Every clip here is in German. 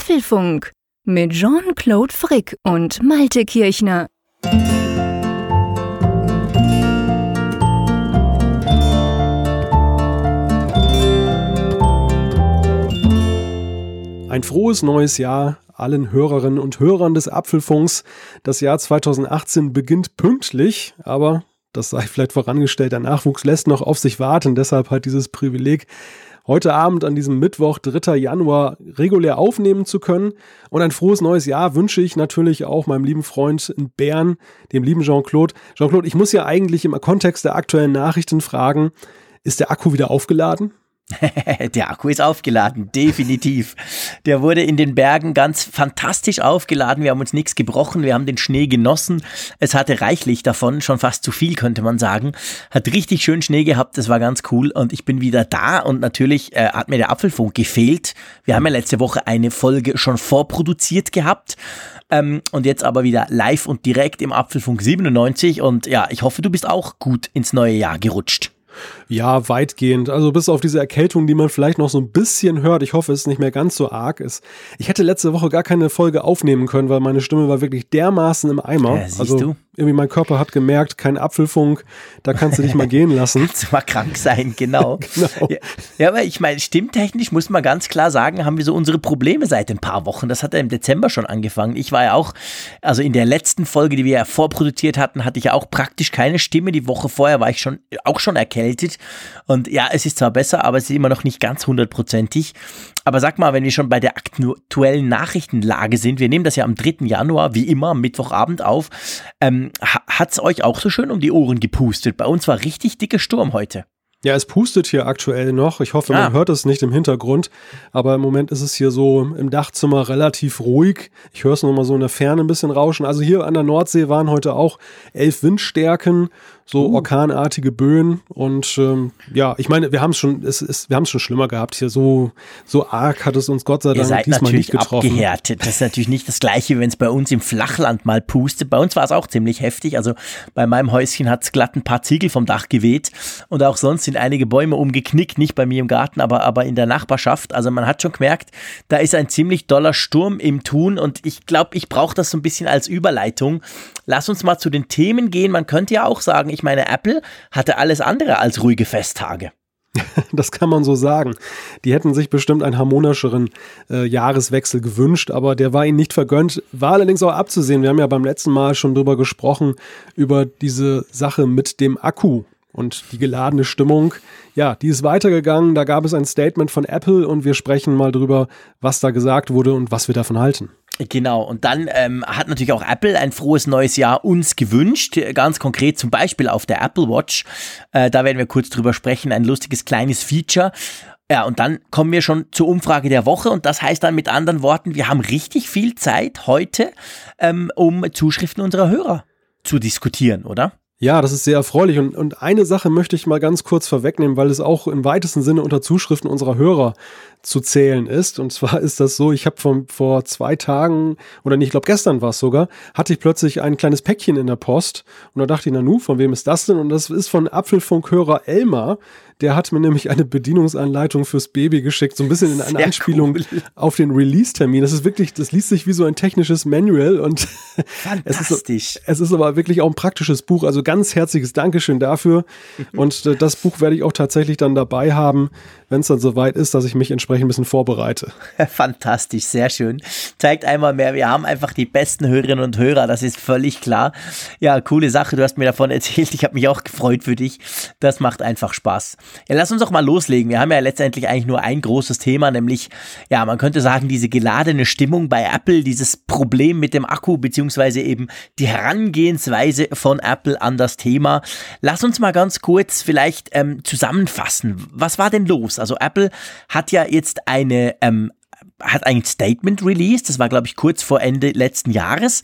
Apfelfunk mit Jean-Claude Frick und Malte Kirchner. Ein frohes neues Jahr allen Hörerinnen und Hörern des Apfelfunks. Das Jahr 2018 beginnt pünktlich, aber das sei vielleicht vorangestellt, der Nachwuchs lässt noch auf sich warten. Deshalb halt dieses Privileg, heute Abend an diesem Mittwoch, 3. Januar, regulär aufnehmen zu können. Und ein frohes neues Jahr wünsche ich natürlich auch meinem lieben Freund in Bern, dem lieben Jean-Claude. Jean-Claude, ich muss ja eigentlich im Kontext der aktuellen Nachrichten fragen, ist der Akku wieder aufgeladen? Der Akku ist aufgeladen, definitiv. Der wurde in den Bergen ganz fantastisch aufgeladen. Wir haben uns nichts gebrochen, wir haben den Schnee genossen. Es hatte reichlich davon, schon fast zu viel könnte man sagen. Hat richtig schön Schnee gehabt, das war ganz cool und ich bin wieder da und natürlich äh, hat mir der Apfelfunk gefehlt. Wir haben ja letzte Woche eine Folge schon vorproduziert gehabt. Ähm, und jetzt aber wieder live und direkt im Apfelfunk 97 und ja, ich hoffe, du bist auch gut ins neue Jahr gerutscht. Ja, weitgehend. Also bis auf diese Erkältung, die man vielleicht noch so ein bisschen hört. Ich hoffe, es ist nicht mehr ganz so arg ist. Ich hätte letzte Woche gar keine Folge aufnehmen können, weil meine Stimme war wirklich dermaßen im Eimer. Ja, also du? Irgendwie mein Körper hat gemerkt, kein Apfelfunk, da kannst du dich mal gehen lassen. Kannst du mal krank sein, genau. genau. Ja, ja, aber ich meine, stimmtechnisch muss man ganz klar sagen, haben wir so unsere Probleme seit ein paar Wochen. Das hat ja im Dezember schon angefangen. Ich war ja auch, also in der letzten Folge, die wir ja vorproduziert hatten, hatte ich ja auch praktisch keine Stimme. Die Woche vorher war ich schon auch schon erkältet. Und ja, es ist zwar besser, aber es ist immer noch nicht ganz hundertprozentig. Aber sag mal, wenn wir schon bei der aktuellen Nachrichtenlage sind, wir nehmen das ja am 3. Januar, wie immer, am Mittwochabend auf. Ähm, Hat es euch auch so schön um die Ohren gepustet? Bei uns war richtig dicker Sturm heute. Ja, es pustet hier aktuell noch. Ich hoffe, man ah. hört es nicht im Hintergrund. Aber im Moment ist es hier so im Dachzimmer relativ ruhig. Ich höre es noch mal so in der Ferne ein bisschen rauschen. Also hier an der Nordsee waren heute auch elf Windstärken so uh. orkanartige Böen und ähm, ja, ich meine, wir haben es schon, es ist, wir haben es schon schlimmer gehabt hier. So so arg hat es uns Gott sei Dank Ihr seid diesmal nicht getroffen. Abgehärtet. Das ist natürlich nicht das Gleiche, wenn es bei uns im Flachland mal pustet. Bei uns war es auch ziemlich heftig. Also bei meinem Häuschen hat es glatt ein paar Ziegel vom Dach geweht und auch sonst sind einige Bäume umgeknickt, nicht bei mir im Garten, aber aber in der Nachbarschaft. Also man hat schon gemerkt, da ist ein ziemlich doller Sturm im Tun und ich glaube, ich brauche das so ein bisschen als Überleitung. Lass uns mal zu den Themen gehen. Man könnte ja auch sagen, ich ich meine, Apple hatte alles andere als ruhige Festtage. Das kann man so sagen. Die hätten sich bestimmt einen harmonischeren äh, Jahreswechsel gewünscht, aber der war ihnen nicht vergönnt. War allerdings auch abzusehen. Wir haben ja beim letzten Mal schon drüber gesprochen, über diese Sache mit dem Akku und die geladene Stimmung. Ja, die ist weitergegangen. Da gab es ein Statement von Apple und wir sprechen mal drüber, was da gesagt wurde und was wir davon halten. Genau, und dann ähm, hat natürlich auch Apple ein frohes neues Jahr uns gewünscht, ganz konkret zum Beispiel auf der Apple Watch. Äh, da werden wir kurz drüber sprechen, ein lustiges kleines Feature. Ja, und dann kommen wir schon zur Umfrage der Woche und das heißt dann mit anderen Worten, wir haben richtig viel Zeit heute, ähm, um Zuschriften unserer Hörer zu diskutieren, oder? Ja, das ist sehr erfreulich. Und, und eine Sache möchte ich mal ganz kurz vorwegnehmen, weil es auch im weitesten Sinne unter Zuschriften unserer Hörer zu zählen ist. Und zwar ist das so, ich habe vor zwei Tagen, oder nicht, ich glaube gestern war es sogar, hatte ich plötzlich ein kleines Päckchen in der Post. Und da dachte ich, na nu, von wem ist das denn? Und das ist von Apfelfunkhörer Elmar. Der hat mir nämlich eine Bedienungsanleitung fürs Baby geschickt, so ein bisschen in einer Anspielung cool. auf den Release-Termin. Das ist wirklich, das liest sich wie so ein technisches Manual und es ist, es ist aber wirklich auch ein praktisches Buch. Also ganz herzliches Dankeschön dafür. und äh, das Buch werde ich auch tatsächlich dann dabei haben, wenn es dann soweit ist, dass ich mich entsprechend ein bisschen vorbereite. Fantastisch, sehr schön. Zeigt einmal mehr, wir haben einfach die besten Hörerinnen und Hörer, das ist völlig klar. Ja, coole Sache, du hast mir davon erzählt, ich habe mich auch gefreut für dich. Das macht einfach Spaß. Ja, lass uns doch mal loslegen. Wir haben ja letztendlich eigentlich nur ein großes Thema, nämlich, ja, man könnte sagen, diese geladene Stimmung bei Apple, dieses Problem mit dem Akku, beziehungsweise eben die Herangehensweise von Apple an das Thema. Lass uns mal ganz kurz vielleicht ähm, zusammenfassen. Was war denn los? Also Apple hat ja jetzt eine ähm, hat ein Statement released, das war glaube ich kurz vor Ende letzten Jahres.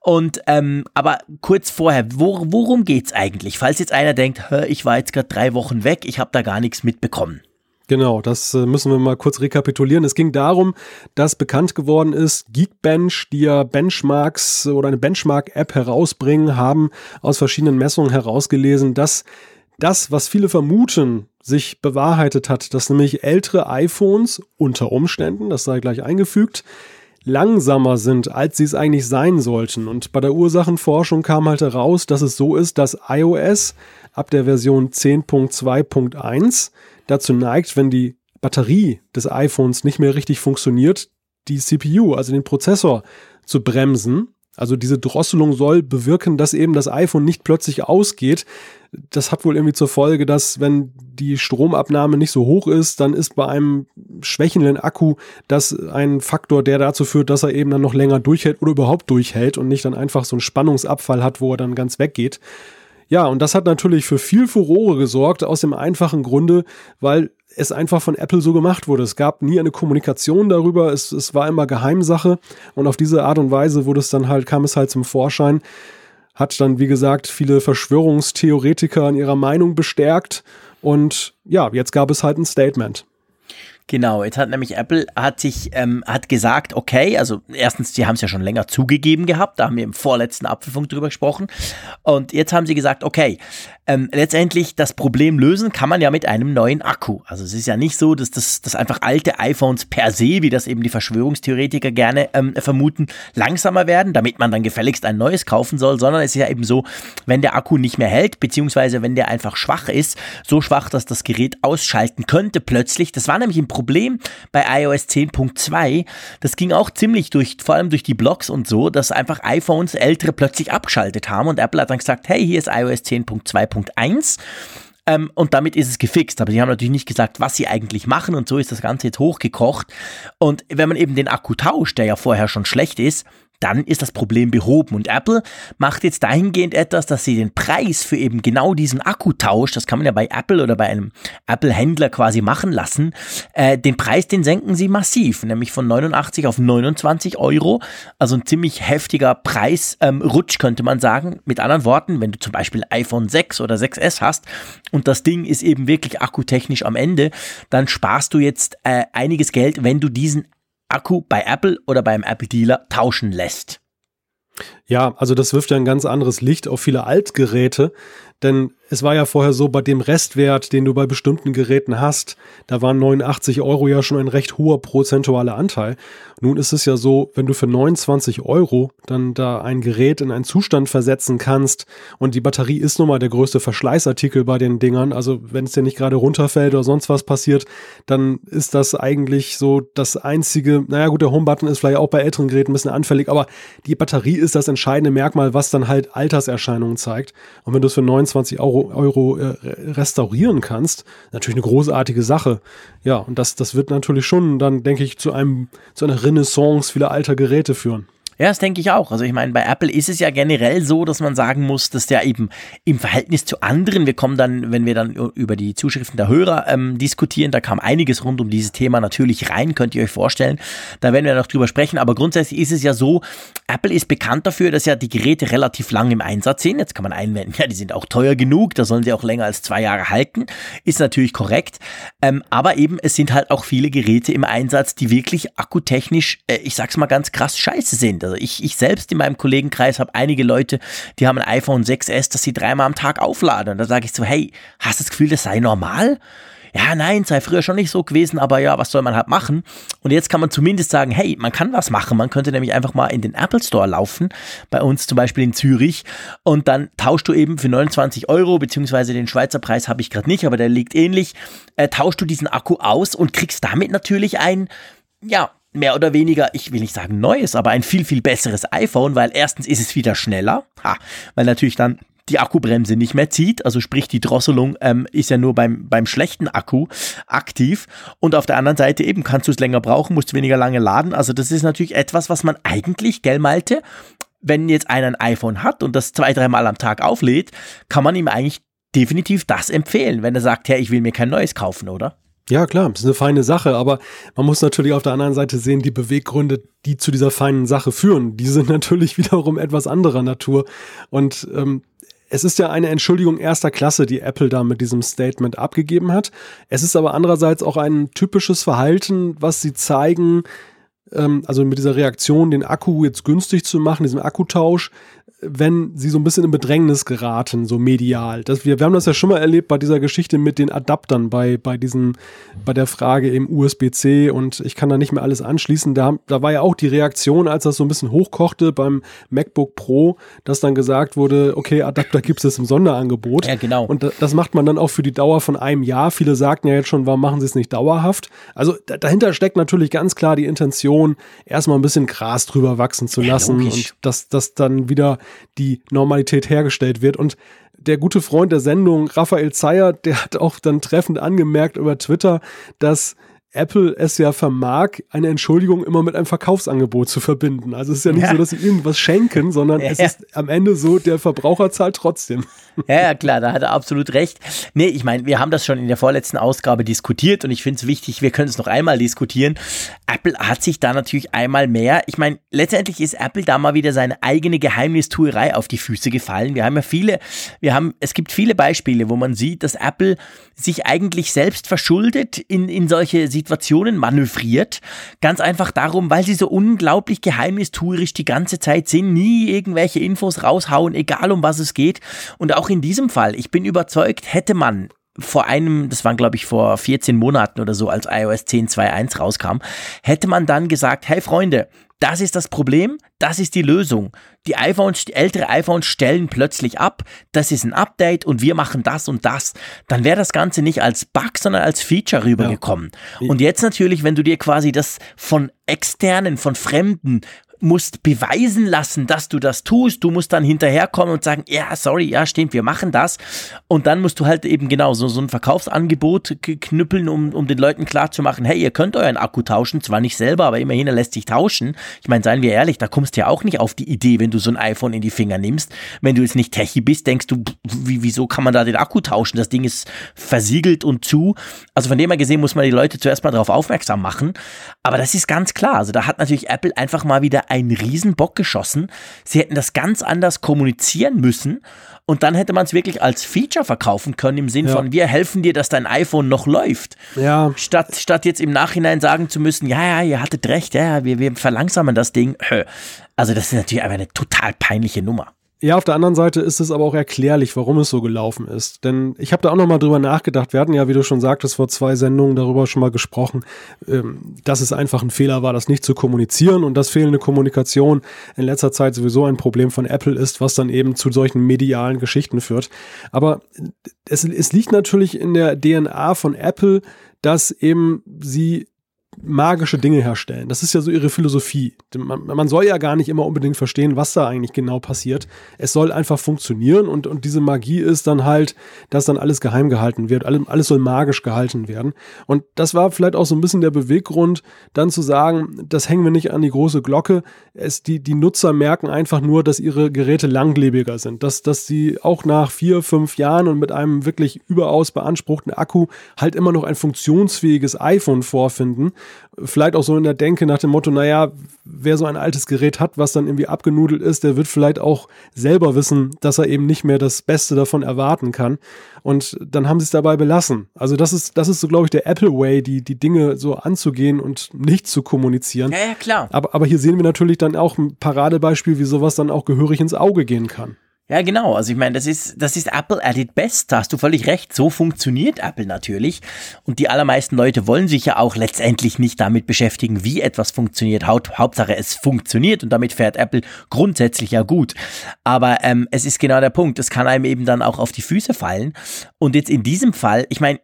Und ähm, aber kurz vorher, wo, worum geht's eigentlich? Falls jetzt einer denkt, ich war jetzt gerade drei Wochen weg, ich habe da gar nichts mitbekommen. Genau, das äh, müssen wir mal kurz rekapitulieren. Es ging darum, dass bekannt geworden ist, Geekbench, die ja Benchmarks oder eine Benchmark-App herausbringen, haben aus verschiedenen Messungen herausgelesen, dass das, was viele vermuten, sich bewahrheitet hat, dass nämlich ältere iPhones unter Umständen, das sei gleich eingefügt, langsamer sind, als sie es eigentlich sein sollten. Und bei der Ursachenforschung kam halt heraus, dass es so ist, dass iOS ab der Version 10.2.1 dazu neigt, wenn die Batterie des iPhones nicht mehr richtig funktioniert, die CPU, also den Prozessor, zu bremsen. Also diese Drosselung soll bewirken, dass eben das iPhone nicht plötzlich ausgeht. Das hat wohl irgendwie zur Folge, dass wenn die Stromabnahme nicht so hoch ist, dann ist bei einem schwächenden Akku das ein Faktor, der dazu führt, dass er eben dann noch länger durchhält oder überhaupt durchhält und nicht dann einfach so einen Spannungsabfall hat, wo er dann ganz weggeht. Ja, und das hat natürlich für viel Furore gesorgt, aus dem einfachen Grunde, weil es einfach von Apple so gemacht wurde. Es gab nie eine Kommunikation darüber, es, es war immer Geheimsache und auf diese Art und Weise wurde es dann halt, kam es halt zum Vorschein, hat dann, wie gesagt, viele Verschwörungstheoretiker in ihrer Meinung bestärkt und ja, jetzt gab es halt ein Statement. Genau, jetzt hat nämlich Apple hat sich ähm, hat gesagt, okay, also erstens, sie haben es ja schon länger zugegeben gehabt, da haben wir im vorletzten Apfelfunk drüber gesprochen und jetzt haben sie gesagt, okay, ähm, letztendlich das Problem lösen kann man ja mit einem neuen Akku. Also es ist ja nicht so, dass das, das einfach alte iPhones per se, wie das eben die Verschwörungstheoretiker gerne ähm, vermuten, langsamer werden, damit man dann gefälligst ein neues kaufen soll, sondern es ist ja eben so, wenn der Akku nicht mehr hält, beziehungsweise wenn der einfach schwach ist, so schwach, dass das Gerät ausschalten könnte plötzlich. Das war nämlich ein bei iOS 10.2. Das ging auch ziemlich durch, vor allem durch die Blogs und so, dass einfach iPhones ältere plötzlich abgeschaltet haben und Apple hat dann gesagt, hey, hier ist iOS 10.2. 2.1. Ähm, und damit ist es gefixt. Aber sie haben natürlich nicht gesagt, was sie eigentlich machen. Und so ist das Ganze jetzt hochgekocht. Und wenn man eben den Akku tauscht, der ja vorher schon schlecht ist, dann ist das Problem behoben. Und Apple macht jetzt dahingehend etwas, dass sie den Preis für eben genau diesen Akkutausch, das kann man ja bei Apple oder bei einem Apple-Händler quasi machen lassen, äh, den Preis, den senken sie massiv, nämlich von 89 auf 29 Euro. Also ein ziemlich heftiger Preisrutsch, ähm, könnte man sagen. Mit anderen Worten, wenn du zum Beispiel iPhone 6 oder 6S hast und das Ding ist eben wirklich akkutechnisch am Ende, dann sparst du jetzt äh, einiges Geld, wenn du diesen Akku bei Apple oder beim Apple Dealer tauschen lässt. Ja, also das wirft ja ein ganz anderes Licht auf viele Altgeräte, denn es war ja vorher so, bei dem Restwert, den du bei bestimmten Geräten hast, da waren 89 Euro ja schon ein recht hoher prozentualer Anteil. Nun ist es ja so, wenn du für 29 Euro dann da ein Gerät in einen Zustand versetzen kannst und die Batterie ist nun mal der größte Verschleißartikel bei den Dingern, also wenn es dir nicht gerade runterfällt oder sonst was passiert, dann ist das eigentlich so das einzige, naja gut, der Homebutton ist vielleicht auch bei älteren Geräten ein bisschen anfällig, aber die Batterie ist das entscheidende Merkmal, was dann halt Alterserscheinungen zeigt. Und wenn du es für 29 Euro Euro, äh, restaurieren kannst, natürlich eine großartige Sache. Ja, und das, das wird natürlich schon dann, denke ich, zu einem, zu einer Renaissance vieler alter Geräte führen. Ja, das denke ich auch. Also ich meine, bei Apple ist es ja generell so, dass man sagen muss, dass der eben im Verhältnis zu anderen, wir kommen dann, wenn wir dann über die Zuschriften der Hörer ähm, diskutieren, da kam einiges rund um dieses Thema natürlich rein, könnt ihr euch vorstellen. Da werden wir noch drüber sprechen. Aber grundsätzlich ist es ja so, Apple ist bekannt dafür, dass ja die Geräte relativ lang im Einsatz sind. Jetzt kann man einwenden, ja, die sind auch teuer genug, da sollen sie auch länger als zwei Jahre halten. Ist natürlich korrekt. Ähm, aber eben, es sind halt auch viele Geräte im Einsatz, die wirklich akkutechnisch, äh, ich sag's mal ganz krass, scheiße sind. Also ich, ich selbst in meinem Kollegenkreis habe einige Leute, die haben ein iPhone 6S, das sie dreimal am Tag aufladen. Und da sage ich so, hey, hast du das Gefühl, das sei normal? ja, nein, sei früher schon nicht so gewesen, aber ja, was soll man halt machen? Und jetzt kann man zumindest sagen, hey, man kann was machen. Man könnte nämlich einfach mal in den Apple Store laufen, bei uns zum Beispiel in Zürich, und dann tauschst du eben für 29 Euro, beziehungsweise den Schweizer Preis habe ich gerade nicht, aber der liegt ähnlich, äh, tauschst du diesen Akku aus und kriegst damit natürlich ein, ja, mehr oder weniger, ich will nicht sagen neues, aber ein viel, viel besseres iPhone, weil erstens ist es wieder schneller, ha, weil natürlich dann die Akkubremse nicht mehr zieht, also sprich die Drosselung ähm, ist ja nur beim, beim schlechten Akku aktiv. Und auf der anderen Seite eben kannst du es länger brauchen, musst weniger lange laden, also das ist natürlich etwas, was man eigentlich, gell Malte, wenn jetzt einer ein iPhone hat und das zwei, dreimal am Tag auflädt, kann man ihm eigentlich definitiv das empfehlen, wenn er sagt, ja, ich will mir kein neues kaufen, oder? Ja, klar, das ist eine feine Sache, aber man muss natürlich auf der anderen Seite sehen, die Beweggründe, die zu dieser feinen Sache führen, die sind natürlich wiederum etwas anderer Natur. Und ähm, es ist ja eine Entschuldigung erster Klasse, die Apple da mit diesem Statement abgegeben hat. Es ist aber andererseits auch ein typisches Verhalten, was sie zeigen, ähm, also mit dieser Reaktion, den Akku jetzt günstig zu machen, diesem Akkutausch, wenn sie so ein bisschen in Bedrängnis geraten, so medial. Das, wir, wir haben das ja schon mal erlebt bei dieser Geschichte mit den Adaptern, bei, bei diesen, bei der Frage im USB-C und ich kann da nicht mehr alles anschließen. Da, da war ja auch die Reaktion, als das so ein bisschen hochkochte beim MacBook Pro, dass dann gesagt wurde, okay, Adapter gibt es im Sonderangebot. Ja, genau. Und das macht man dann auch für die Dauer von einem Jahr. Viele sagten ja jetzt schon, warum machen sie es nicht dauerhaft? Also dahinter steckt natürlich ganz klar die Intention, erstmal ein bisschen Gras drüber wachsen zu lassen ja, und dass, dass dann wieder die Normalität hergestellt wird. Und der gute Freund der Sendung, Raphael Zeyer, der hat auch dann treffend angemerkt über Twitter, dass Apple es ja vermag, eine Entschuldigung immer mit einem Verkaufsangebot zu verbinden. Also es ist ja nicht ja. so, dass sie irgendwas schenken, sondern ja. es ist am Ende so, der Verbraucher zahlt trotzdem. Ja, klar, da hat er absolut recht. Nee, ich meine, wir haben das schon in der vorletzten Ausgabe diskutiert und ich finde es wichtig, wir können es noch einmal diskutieren. Apple hat sich da natürlich einmal mehr, ich meine, letztendlich ist Apple da mal wieder seine eigene Geheimnistuerei auf die Füße gefallen. Wir haben ja viele, wir haben, es gibt viele Beispiele, wo man sieht, dass Apple sich eigentlich selbst verschuldet in, in solche Situationen manövriert. Ganz einfach darum, weil sie so unglaublich geheimnistuerisch die ganze Zeit sind, nie irgendwelche Infos raushauen, egal um was es geht. Und auch in diesem Fall, ich bin überzeugt, hätte man vor einem, das waren glaube ich vor 14 Monaten oder so, als iOS 10.2.1 rauskam, hätte man dann gesagt, hey Freunde, das ist das Problem, das ist die Lösung. Die iPhones, die ältere iPhones stellen plötzlich ab, das ist ein Update und wir machen das und das. Dann wäre das Ganze nicht als Bug, sondern als Feature rübergekommen. Ja. Und jetzt natürlich, wenn du dir quasi das von externen, von Fremden musst beweisen lassen, dass du das tust. Du musst dann hinterherkommen und sagen, ja, sorry, ja, stimmt, wir machen das. Und dann musst du halt eben genau so, so ein Verkaufsangebot knüppeln, um, um den Leuten klarzumachen, hey, ihr könnt euren Akku tauschen, zwar nicht selber, aber immerhin, er lässt sich tauschen. Ich meine, seien wir ehrlich, da kommst du ja auch nicht auf die Idee, wenn du so ein iPhone in die Finger nimmst. Wenn du jetzt nicht Techie bist, denkst du, wie, wieso kann man da den Akku tauschen? Das Ding ist versiegelt und zu. Also von dem her gesehen muss man die Leute zuerst mal darauf aufmerksam machen. Aber das ist ganz klar. Also da hat natürlich Apple einfach mal wieder einen Riesenbock geschossen. Sie hätten das ganz anders kommunizieren müssen und dann hätte man es wirklich als Feature verkaufen können im Sinn ja. von wir helfen dir, dass dein iPhone noch läuft. Ja. Statt, statt jetzt im Nachhinein sagen zu müssen, ja, ja, ihr hattet recht, ja, wir, wir verlangsamen das Ding. Also das ist natürlich einfach eine total peinliche Nummer. Ja, auf der anderen Seite ist es aber auch erklärlich, warum es so gelaufen ist. Denn ich habe da auch noch mal drüber nachgedacht. Wir hatten ja, wie du schon sagtest, vor zwei Sendungen darüber schon mal gesprochen, ähm, dass es einfach ein Fehler war, das nicht zu kommunizieren und dass fehlende Kommunikation in letzter Zeit sowieso ein Problem von Apple ist, was dann eben zu solchen medialen Geschichten führt. Aber es, es liegt natürlich in der DNA von Apple, dass eben sie magische Dinge herstellen. Das ist ja so ihre Philosophie. Man, man, soll ja gar nicht immer unbedingt verstehen, was da eigentlich genau passiert. Es soll einfach funktionieren und, und diese Magie ist dann halt, dass dann alles geheim gehalten wird. Alles soll magisch gehalten werden. Und das war vielleicht auch so ein bisschen der Beweggrund, dann zu sagen, das hängen wir nicht an die große Glocke. Es, die, die Nutzer merken einfach nur, dass ihre Geräte langlebiger sind. Dass, dass sie auch nach vier, fünf Jahren und mit einem wirklich überaus beanspruchten Akku halt immer noch ein funktionsfähiges iPhone vorfinden vielleicht auch so in der Denke nach dem Motto, naja, wer so ein altes Gerät hat, was dann irgendwie abgenudelt ist, der wird vielleicht auch selber wissen, dass er eben nicht mehr das Beste davon erwarten kann. Und dann haben sie es dabei belassen. Also das ist, das ist so, glaube ich, der Apple Way, die, die Dinge so anzugehen und nicht zu kommunizieren. Ja, ja, klar. Aber, aber hier sehen wir natürlich dann auch ein Paradebeispiel, wie sowas dann auch gehörig ins Auge gehen kann. Ja, genau. Also ich meine, das ist, das ist Apple at its best. Da hast du völlig recht. So funktioniert Apple natürlich. Und die allermeisten Leute wollen sich ja auch letztendlich nicht damit beschäftigen, wie etwas funktioniert. Haupt, Hauptsache, es funktioniert und damit fährt Apple grundsätzlich ja gut. Aber ähm, es ist genau der Punkt. Es kann einem eben dann auch auf die Füße fallen. Und jetzt in diesem Fall, ich meine,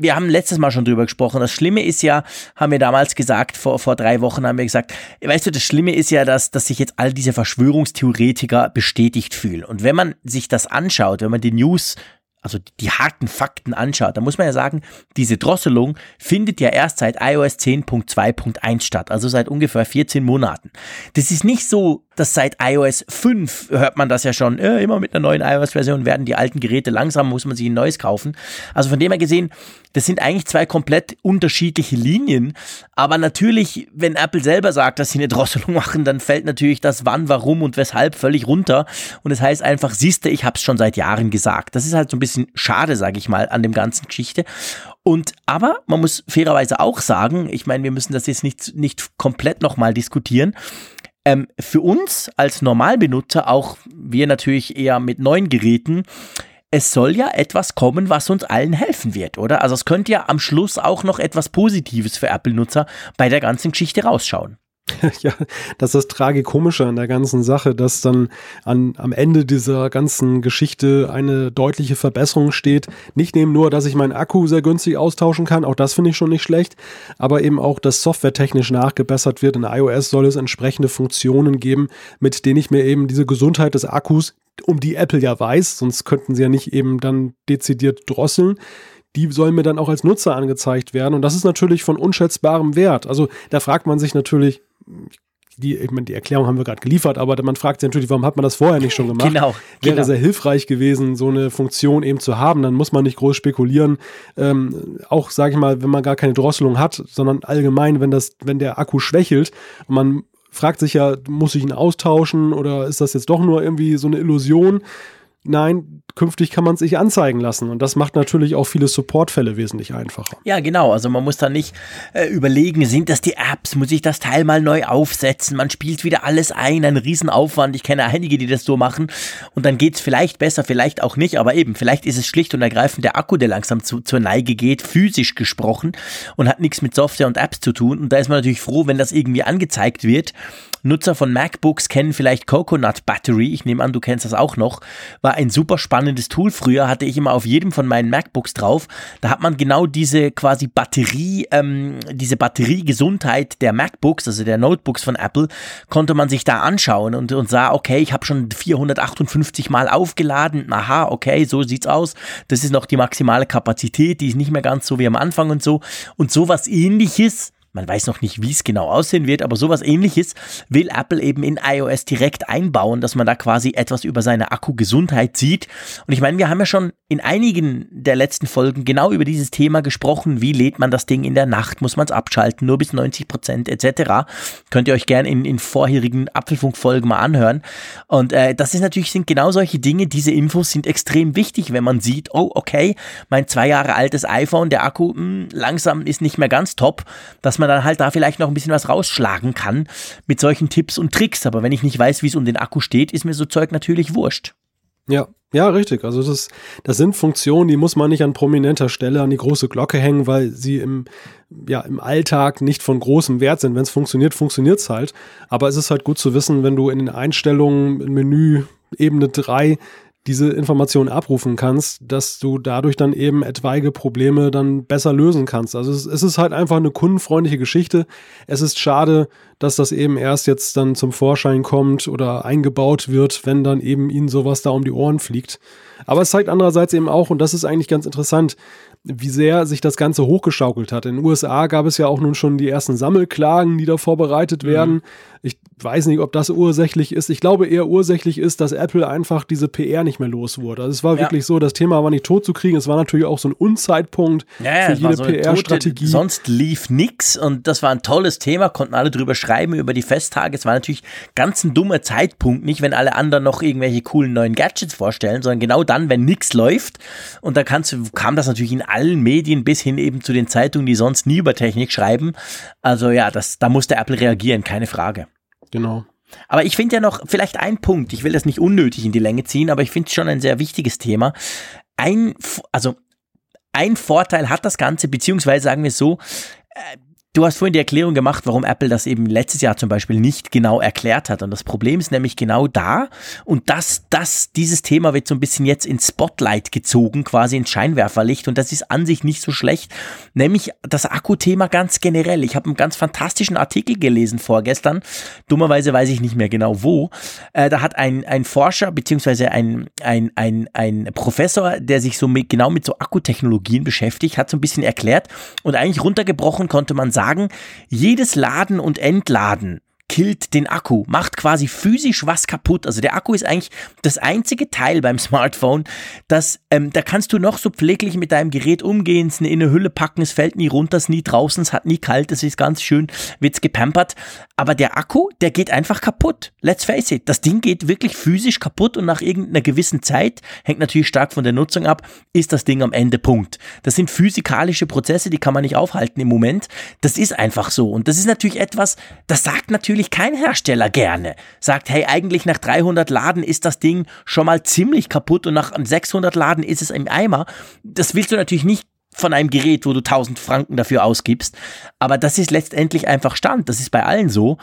wir haben letztes Mal schon drüber gesprochen. Das Schlimme ist ja, haben wir damals gesagt, vor, vor drei Wochen haben wir gesagt, weißt du, das Schlimme ist ja, dass, dass sich jetzt all diese Verschwörungstheoretiker bestätigt fühlen. Und wenn man sich das anschaut, wenn man die News also die harten Fakten anschaut, dann muss man ja sagen, diese Drosselung findet ja erst seit iOS 10.2.1 statt, also seit ungefähr 14 Monaten. Das ist nicht so, dass seit iOS 5 hört man das ja schon, äh, immer mit einer neuen iOS-Version werden die alten Geräte langsam, muss man sich ein neues kaufen. Also von dem her gesehen, das sind eigentlich zwei komplett unterschiedliche Linien. Aber natürlich, wenn Apple selber sagt, dass sie eine Drosselung machen, dann fällt natürlich das wann, warum und weshalb völlig runter. Und das heißt einfach, siehste, ich habe es schon seit Jahren gesagt. Das ist halt so ein bisschen schade, sage ich mal, an dem ganzen Geschichte. Und aber man muss fairerweise auch sagen, ich meine, wir müssen das jetzt nicht, nicht komplett nochmal diskutieren. Ähm, für uns als Normalbenutzer, auch wir natürlich eher mit neuen Geräten, es soll ja etwas kommen, was uns allen helfen wird, oder? Also es könnte ja am Schluss auch noch etwas Positives für Apple-Nutzer bei der ganzen Geschichte rausschauen. Ja, das ist das Tragikomische an der ganzen Sache, dass dann an, am Ende dieser ganzen Geschichte eine deutliche Verbesserung steht. Nicht neben nur, dass ich meinen Akku sehr günstig austauschen kann, auch das finde ich schon nicht schlecht, aber eben auch, dass softwaretechnisch nachgebessert wird. In iOS soll es entsprechende Funktionen geben, mit denen ich mir eben diese Gesundheit des Akkus, um die Apple ja weiß, sonst könnten sie ja nicht eben dann dezidiert drosseln, die sollen mir dann auch als Nutzer angezeigt werden. Und das ist natürlich von unschätzbarem Wert. Also da fragt man sich natürlich, die, ich meine, die Erklärung haben wir gerade geliefert, aber man fragt sich natürlich, warum hat man das vorher nicht schon gemacht? Genau. Wäre genau. sehr hilfreich gewesen, so eine Funktion eben zu haben. Dann muss man nicht groß spekulieren. Ähm, auch, sage ich mal, wenn man gar keine Drosselung hat, sondern allgemein, wenn das, wenn der Akku schwächelt und man fragt sich ja, muss ich ihn austauschen oder ist das jetzt doch nur irgendwie so eine Illusion? Nein, künftig kann man es sich anzeigen lassen. Und das macht natürlich auch viele Supportfälle wesentlich einfacher. Ja, genau. Also man muss da nicht äh, überlegen, sind das die Apps? Muss ich das Teil mal neu aufsetzen? Man spielt wieder alles ein, ein Riesenaufwand. Ich kenne einige, die das so machen. Und dann geht es vielleicht besser, vielleicht auch nicht. Aber eben, vielleicht ist es schlicht und ergreifend der Akku, der langsam zu, zur Neige geht, physisch gesprochen und hat nichts mit Software und Apps zu tun. Und da ist man natürlich froh, wenn das irgendwie angezeigt wird. Nutzer von MacBooks kennen vielleicht Coconut Battery. Ich nehme an, du kennst das auch noch. War ein super spannendes Tool. Früher hatte ich immer auf jedem von meinen MacBooks drauf. Da hat man genau diese quasi Batterie, ähm, diese Batteriegesundheit der MacBooks, also der Notebooks von Apple, konnte man sich da anschauen und, und sah, okay, ich habe schon 458 Mal aufgeladen. Aha, okay, so sieht's aus. Das ist noch die maximale Kapazität, die ist nicht mehr ganz so wie am Anfang und so. Und sowas ähnliches man weiß noch nicht, wie es genau aussehen wird, aber sowas ähnliches will Apple eben in iOS direkt einbauen, dass man da quasi etwas über seine Akkugesundheit sieht. Und ich meine, wir haben ja schon in einigen der letzten Folgen genau über dieses Thema gesprochen. Wie lädt man das Ding in der Nacht? Muss man es abschalten? Nur bis 90 Prozent etc. Könnt ihr euch gerne in, in vorherigen Apfelfunk-Folgen mal anhören. Und äh, das ist natürlich, sind genau solche Dinge, diese Infos sind extrem wichtig, wenn man sieht, oh, okay, mein zwei Jahre altes iPhone, der Akku mh, hm, langsam ist nicht mehr ganz top, dass man dann halt da vielleicht noch ein bisschen was rausschlagen kann mit solchen Tipps und Tricks. Aber wenn ich nicht weiß, wie es um den Akku steht, ist mir so Zeug natürlich wurscht. Ja, ja, richtig. Also das, das sind Funktionen, die muss man nicht an prominenter Stelle an die große Glocke hängen, weil sie im, ja, im Alltag nicht von großem Wert sind. Wenn es funktioniert, funktioniert es halt. Aber es ist halt gut zu wissen, wenn du in den Einstellungen im Menü Ebene 3 diese Informationen abrufen kannst, dass du dadurch dann eben etwaige Probleme dann besser lösen kannst. Also es, es, ist halt einfach eine kundenfreundliche Geschichte. Es ist schade, dass das eben erst jetzt dann zum Vorschein kommt oder eingebaut wird, wenn dann eben ihnen sowas da um die Ohren fliegt. Aber es zeigt andererseits eben auch, und das ist eigentlich ganz interessant, wie sehr sich das Ganze hochgeschaukelt hat. In den USA gab es ja auch nun schon die ersten Sammelklagen, die da vorbereitet mhm. werden. Mhm. Ich weiß nicht, ob das ursächlich ist. Ich glaube eher ursächlich ist, dass Apple einfach diese PR nicht mehr los wurde. Also es war ja. wirklich so, das Thema war nicht tot zu kriegen. Es war natürlich auch so ein Unzeitpunkt ja, ja, für jede so PR-Strategie. Sonst lief nichts und das war ein tolles Thema, konnten alle drüber schreiben über die Festtage. Es war natürlich ganz ein dummer Zeitpunkt, nicht wenn alle anderen noch irgendwelche coolen neuen Gadgets vorstellen, sondern genau dann, wenn nichts läuft. Und da kannst, kam das natürlich in allen Medien bis hin eben zu den Zeitungen, die sonst nie über Technik schreiben. Also ja, das, da musste Apple reagieren, keine Frage. Genau. Aber ich finde ja noch vielleicht ein Punkt, ich will das nicht unnötig in die Länge ziehen, aber ich finde es schon ein sehr wichtiges Thema. Ein, also ein Vorteil hat das Ganze, beziehungsweise sagen wir so, äh, Du hast vorhin die Erklärung gemacht, warum Apple das eben letztes Jahr zum Beispiel nicht genau erklärt hat. Und das Problem ist nämlich genau da. Und das, das, dieses Thema wird so ein bisschen jetzt ins Spotlight gezogen, quasi ins Scheinwerferlicht. Und das ist an sich nicht so schlecht. Nämlich das Akkuthema ganz generell. Ich habe einen ganz fantastischen Artikel gelesen vorgestern. Dummerweise weiß ich nicht mehr genau wo. Äh, da hat ein, ein Forscher, beziehungsweise ein, ein, ein, ein Professor, der sich so mit, genau mit so Akkutechnologien beschäftigt, hat so ein bisschen erklärt. Und eigentlich runtergebrochen konnte man sagen, sagen, jedes Laden und Entladen killt den Akku, macht quasi physisch was kaputt. Also der Akku ist eigentlich das einzige Teil beim Smartphone, das, ähm, da kannst du noch so pfleglich mit deinem Gerät umgehen, es in eine Hülle packen, es fällt nie runter, es ist nie draußen, es hat nie kalt, es ist ganz schön, wird's gepampert. Aber der Akku, der geht einfach kaputt. Let's face it. Das Ding geht wirklich physisch kaputt und nach irgendeiner gewissen Zeit, hängt natürlich stark von der Nutzung ab, ist das Ding am Ende Punkt. Das sind physikalische Prozesse, die kann man nicht aufhalten im Moment. Das ist einfach so. Und das ist natürlich etwas, das sagt natürlich eigentlich kein Hersteller gerne. Sagt, hey, eigentlich nach 300 Laden ist das Ding schon mal ziemlich kaputt und nach 600 Laden ist es im Eimer. Das willst du natürlich nicht von einem Gerät, wo du 1000 Franken dafür ausgibst. Aber das ist letztendlich einfach Stand. Das ist bei allen so.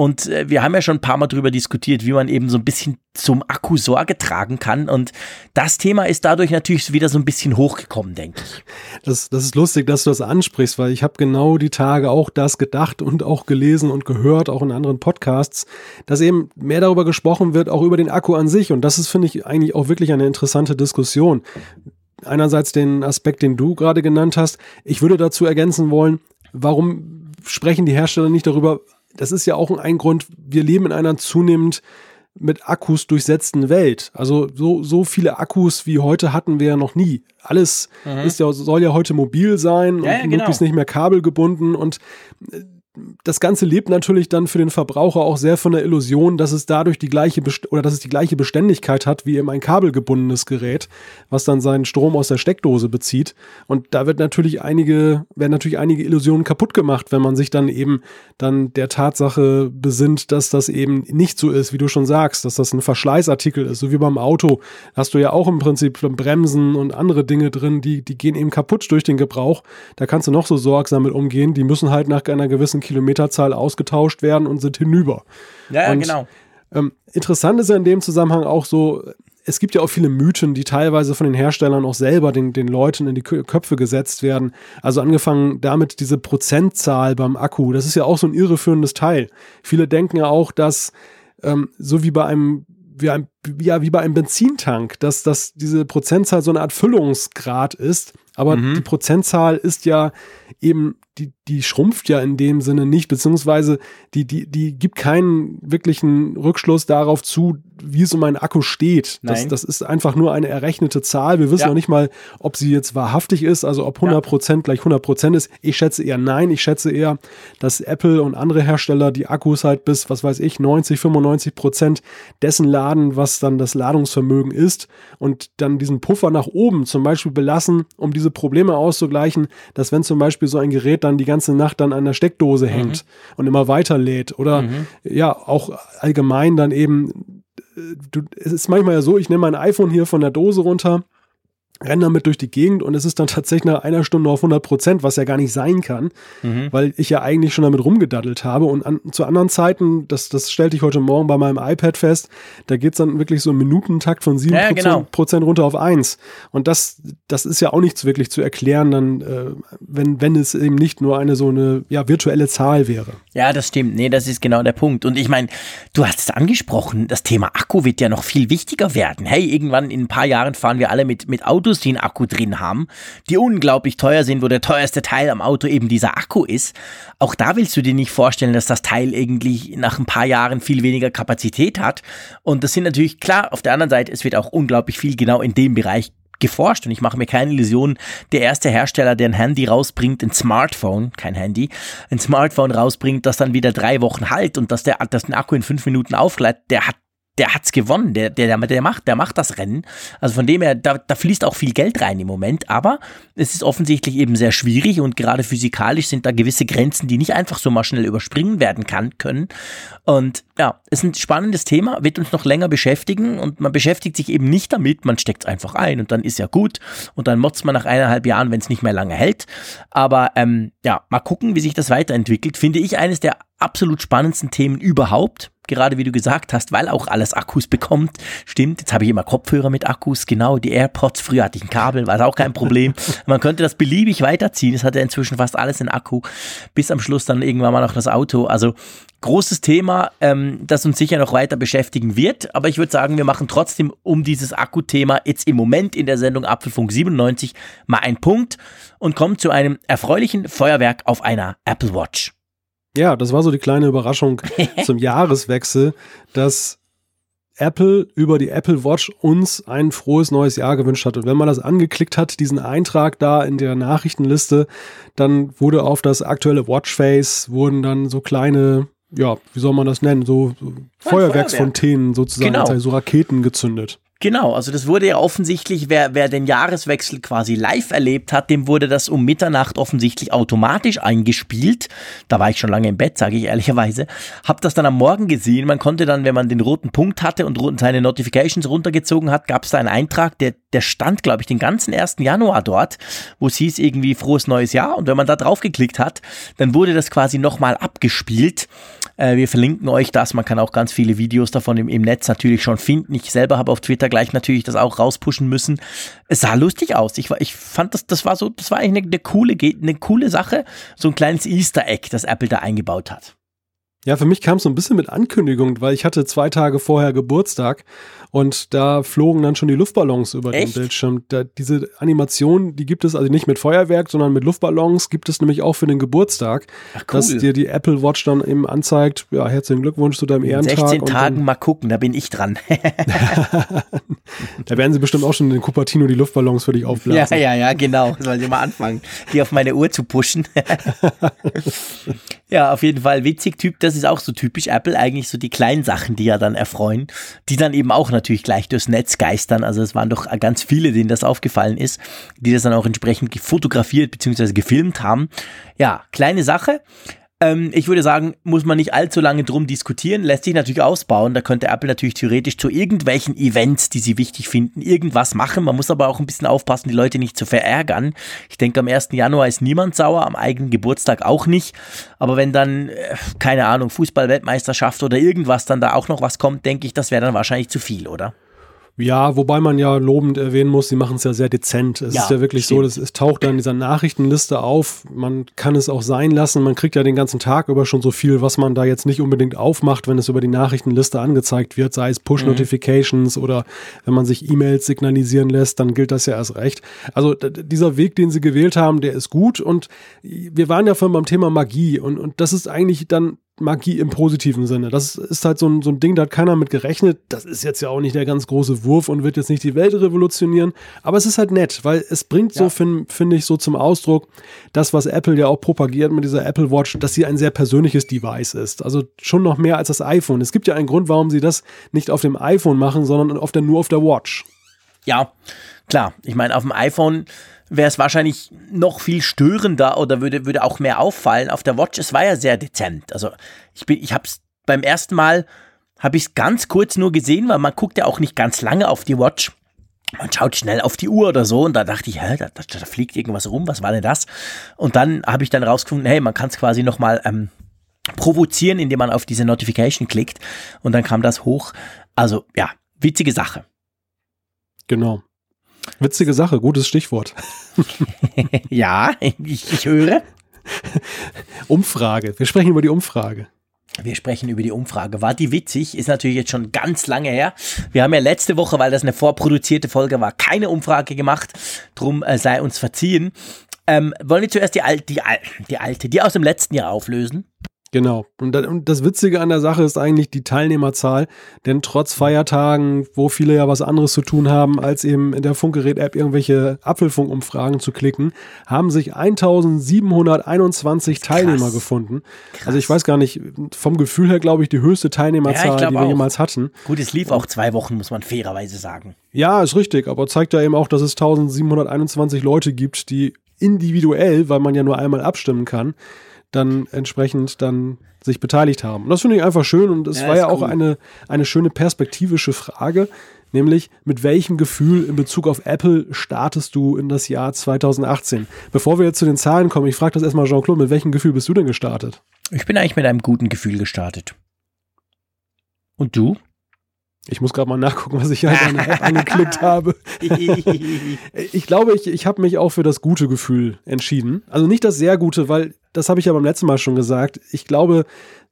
Und äh, wir haben ja schon ein paar Mal darüber diskutiert, wie man eben so ein bisschen zum Akku Sorge tragen kann. Und das Thema ist dadurch natürlich wieder so ein bisschen hochgekommen, denke ich. Das, das ist lustig, dass du das ansprichst, weil ich habe genau die Tage auch das gedacht und auch gelesen und gehört, auch in anderen Podcasts, dass eben mehr darüber gesprochen wird, auch über den Akku an sich. Und das ist, finde ich, eigentlich auch wirklich eine interessante Diskussion einerseits den Aspekt, den du gerade genannt hast. Ich würde dazu ergänzen wollen, warum sprechen die Hersteller nicht darüber? Das ist ja auch ein Grund, wir leben in einer zunehmend mit Akkus durchsetzten Welt. Also so, so viele Akkus wie heute hatten wir ja noch nie. Alles mhm. ist ja, soll ja heute mobil sein ja, und ja, genau. möglichst nicht mehr kabelgebunden und äh, das Ganze lebt natürlich dann für den Verbraucher auch sehr von der Illusion, dass es dadurch die gleiche Best oder dass es die gleiche Beständigkeit hat wie eben ein kabelgebundenes Gerät, was dann seinen Strom aus der Steckdose bezieht. Und da wird natürlich einige, werden natürlich einige Illusionen kaputt gemacht, wenn man sich dann eben dann der Tatsache besinnt, dass das eben nicht so ist, wie du schon sagst, dass das ein Verschleißartikel ist, so wie beim Auto. Hast du ja auch im Prinzip Bremsen und andere Dinge drin, die, die gehen eben kaputt durch den Gebrauch. Da kannst du noch so sorgsam mit umgehen. Die müssen halt nach einer gewissen Kilometerzahl ausgetauscht werden und sind hinüber. Ja, ja und, genau. Ähm, interessant ist ja in dem Zusammenhang auch so, es gibt ja auch viele Mythen, die teilweise von den Herstellern auch selber den, den Leuten in die Köpfe gesetzt werden. Also angefangen damit diese Prozentzahl beim Akku. Das ist ja auch so ein irreführendes Teil. Viele denken ja auch, dass ähm, so wie bei einem wie, ein, ja, wie bei einem Benzintank, dass, dass diese Prozentzahl so eine Art Füllungsgrad ist. Aber mhm. die Prozentzahl ist ja eben die, die schrumpft ja in dem Sinne nicht, beziehungsweise die, die, die gibt keinen wirklichen Rückschluss darauf zu, wie es um einen Akku steht. Das, das ist einfach nur eine errechnete Zahl. Wir wissen ja. noch nicht mal, ob sie jetzt wahrhaftig ist, also ob 100 Prozent ja. gleich 100 Prozent ist. Ich schätze eher nein. Ich schätze eher, dass Apple und andere Hersteller die Akkus halt bis, was weiß ich, 90, 95 Prozent dessen laden, was dann das Ladungsvermögen ist und dann diesen Puffer nach oben zum Beispiel belassen, um diese Probleme auszugleichen, dass wenn zum Beispiel so ein Gerät dann die ganze Nacht dann an der Steckdose mhm. hängt und immer weiter lädt oder mhm. ja, auch allgemein dann eben, äh, du, es ist manchmal ja so, ich nehme mein iPhone hier von der Dose runter renne damit durch die Gegend und es ist dann tatsächlich nach einer Stunde auf 100 Prozent, was ja gar nicht sein kann, mhm. weil ich ja eigentlich schon damit rumgedaddelt habe. Und an, zu anderen Zeiten, das, das stellte ich heute Morgen bei meinem iPad fest, da geht's dann wirklich so im Minutentakt von 7 ja, genau. Prozent runter auf 1. Und das, das ist ja auch nichts wirklich zu erklären, dann, äh, wenn, wenn es eben nicht nur eine so eine ja, virtuelle Zahl wäre. Ja, das stimmt. Nee, das ist genau der Punkt. Und ich meine, du hast es angesprochen, das Thema Akku wird ja noch viel wichtiger werden. Hey, irgendwann in ein paar Jahren fahren wir alle mit, mit Autos Autos, die einen Akku drin haben, die unglaublich teuer sind, wo der teuerste Teil am Auto eben dieser Akku ist. Auch da willst du dir nicht vorstellen, dass das Teil irgendwie nach ein paar Jahren viel weniger Kapazität hat. Und das sind natürlich klar, auf der anderen Seite, es wird auch unglaublich viel genau in dem Bereich geforscht und ich mache mir keine Illusionen, der erste Hersteller, der ein Handy rausbringt, ein Smartphone, kein Handy, ein Smartphone rausbringt, das dann wieder drei Wochen halt und dass der, dass den Akku in fünf Minuten auflädt, der hat der hat's gewonnen, der, der, der, macht, der macht das Rennen. Also von dem her, da, da fließt auch viel Geld rein im Moment, aber es ist offensichtlich eben sehr schwierig und gerade physikalisch sind da gewisse Grenzen, die nicht einfach so mal schnell überspringen werden kann, können. Und ja, ist ein spannendes Thema, wird uns noch länger beschäftigen und man beschäftigt sich eben nicht damit, man steckt es einfach ein und dann ist ja gut und dann motzt man nach eineinhalb Jahren, wenn es nicht mehr lange hält. Aber ähm, ja, mal gucken, wie sich das weiterentwickelt. Finde ich eines der absolut spannendsten Themen überhaupt gerade wie du gesagt hast, weil auch alles Akkus bekommt. Stimmt, jetzt habe ich immer Kopfhörer mit Akkus, genau, die AirPods, früher hatte ich ein Kabel, war auch kein Problem. Man könnte das beliebig weiterziehen, es hat ja inzwischen fast alles in Akku, bis am Schluss dann irgendwann mal noch das Auto. Also großes Thema, ähm, das uns sicher noch weiter beschäftigen wird, aber ich würde sagen, wir machen trotzdem um dieses Akkuthema jetzt im Moment in der Sendung Apfelfunk 97 mal einen Punkt und kommen zu einem erfreulichen Feuerwerk auf einer Apple Watch. Ja, das war so die kleine Überraschung zum Jahreswechsel, dass Apple über die Apple Watch uns ein frohes neues Jahr gewünscht hat. Und wenn man das angeklickt hat, diesen Eintrag da in der Nachrichtenliste, dann wurde auf das aktuelle Watchface wurden dann so kleine, ja, wie soll man das nennen, so, so Feuerwerksfontänen sozusagen, genau. also so Raketen gezündet. Genau, also das wurde ja offensichtlich, wer, wer den Jahreswechsel quasi live erlebt hat, dem wurde das um Mitternacht offensichtlich automatisch eingespielt. Da war ich schon lange im Bett, sage ich ehrlicherweise. Hab das dann am Morgen gesehen. Man konnte dann, wenn man den roten Punkt hatte und seine Notifications runtergezogen hat, gab es da einen Eintrag, der, der stand, glaube ich, den ganzen 1. Januar dort, wo es hieß irgendwie frohes neues Jahr. Und wenn man da drauf geklickt hat, dann wurde das quasi nochmal abgespielt. Äh, wir verlinken euch das. Man kann auch ganz viele Videos davon im, im Netz natürlich schon finden. Ich selber habe auf Twitter gleich natürlich das auch rauspushen müssen. Es sah lustig aus. Ich, ich fand das, das war so, das war eigentlich eine, eine coole, eine coole Sache. So ein kleines Easter Egg, das Apple da eingebaut hat. Ja, für mich kam es so ein bisschen mit Ankündigung, weil ich hatte zwei Tage vorher Geburtstag und da flogen dann schon die Luftballons über Echt? den Bildschirm. Da, diese Animation, die gibt es also nicht mit Feuerwerk, sondern mit Luftballons, gibt es nämlich auch für den Geburtstag, Ach, cool. dass dir die Apple Watch dann eben anzeigt, ja, herzlichen Glückwunsch zu deinem Ehrentag. In 16 Tagen mal gucken, da bin ich dran. da werden sie bestimmt auch schon in den Cupertino die Luftballons für dich aufblasen. Ja, ja, ja, genau. Sollen sie mal anfangen, die auf meine Uhr zu pushen. ja, auf jeden Fall witzig Typ. Das ist auch so typisch Apple, eigentlich so die kleinen Sachen, die ja dann erfreuen, die dann eben auch natürlich gleich durchs Netz geistern. Also es waren doch ganz viele, denen das aufgefallen ist, die das dann auch entsprechend fotografiert bzw. gefilmt haben. Ja, kleine Sache. Ähm, ich würde sagen, muss man nicht allzu lange drum diskutieren, lässt sich natürlich ausbauen. Da könnte Apple natürlich theoretisch zu irgendwelchen Events, die sie wichtig finden, irgendwas machen. Man muss aber auch ein bisschen aufpassen, die Leute nicht zu verärgern. Ich denke, am 1. Januar ist niemand sauer, am eigenen Geburtstag auch nicht. Aber wenn dann, äh, keine Ahnung, Fußball-Weltmeisterschaft oder irgendwas dann da auch noch was kommt, denke ich, das wäre dann wahrscheinlich zu viel, oder? Ja, wobei man ja lobend erwähnen muss, sie machen es ja sehr dezent. Es ja, ist ja wirklich stimmt. so, dass es taucht dann in dieser Nachrichtenliste auf. Man kann es auch sein lassen. Man kriegt ja den ganzen Tag über schon so viel, was man da jetzt nicht unbedingt aufmacht, wenn es über die Nachrichtenliste angezeigt wird, sei es Push-Notifications mhm. oder wenn man sich E-Mails signalisieren lässt, dann gilt das ja erst recht. Also dieser Weg, den sie gewählt haben, der ist gut und wir waren ja vorhin beim Thema Magie und, und das ist eigentlich dann Magie im positiven Sinne. Das ist halt so ein, so ein Ding, da hat keiner mit gerechnet. Das ist jetzt ja auch nicht der ganz große Wurf und wird jetzt nicht die Welt revolutionieren. Aber es ist halt nett, weil es bringt ja. so, finde find ich, so zum Ausdruck, das, was Apple ja auch propagiert mit dieser Apple Watch, dass sie ein sehr persönliches Device ist. Also schon noch mehr als das iPhone. Es gibt ja einen Grund, warum sie das nicht auf dem iPhone machen, sondern auf der, nur auf der Watch. Ja, klar. Ich meine, auf dem iPhone wäre es wahrscheinlich noch viel störender oder würde, würde auch mehr auffallen. Auf der Watch, es war ja sehr dezent. Also ich bin, ich hab's beim ersten Mal, habe ich es ganz kurz nur gesehen, weil man guckt ja auch nicht ganz lange auf die Watch. Man schaut schnell auf die Uhr oder so und da dachte ich, hä, da, da, da fliegt irgendwas rum, was war denn das? Und dann habe ich dann rausgefunden, hey, man kann es quasi nochmal ähm, provozieren, indem man auf diese Notification klickt und dann kam das hoch. Also ja, witzige Sache. Genau. Witzige Sache, gutes Stichwort. ja, ich, ich höre. Umfrage. Wir sprechen über die Umfrage. Wir sprechen über die Umfrage. War die witzig? Ist natürlich jetzt schon ganz lange her. Wir haben ja letzte Woche, weil das eine vorproduzierte Folge war, keine Umfrage gemacht. Drum äh, sei uns verziehen. Ähm, wollen wir zuerst die, Al die, Al die alte, die aus dem letzten Jahr auflösen? Genau. Und das Witzige an der Sache ist eigentlich die Teilnehmerzahl, denn trotz Feiertagen, wo viele ja was anderes zu tun haben, als eben in der Funkgerät-App irgendwelche Apfelfunkumfragen zu klicken, haben sich 1721 Krass. Teilnehmer gefunden. Krass. Also ich weiß gar nicht, vom Gefühl her glaube ich die höchste Teilnehmerzahl, ja, die wir auch. jemals hatten. Gut, es lief auch zwei Wochen, muss man fairerweise sagen. Ja, ist richtig, aber zeigt ja eben auch, dass es 1721 Leute gibt, die individuell, weil man ja nur einmal abstimmen kann, dann entsprechend dann sich beteiligt haben. Und das finde ich einfach schön und es ja, war ja auch eine, eine schöne perspektivische Frage, nämlich mit welchem Gefühl in Bezug auf Apple startest du in das Jahr 2018? Bevor wir jetzt zu den Zahlen kommen, ich frage das erstmal Jean-Claude, mit welchem Gefühl bist du denn gestartet? Ich bin eigentlich mit einem guten Gefühl gestartet. Und du? Ich muss gerade mal nachgucken, was ich halt an der App angeklickt habe. ich glaube, ich, ich habe mich auch für das gute Gefühl entschieden. Also nicht das sehr gute, weil das habe ich ja beim letzten Mal schon gesagt. Ich glaube,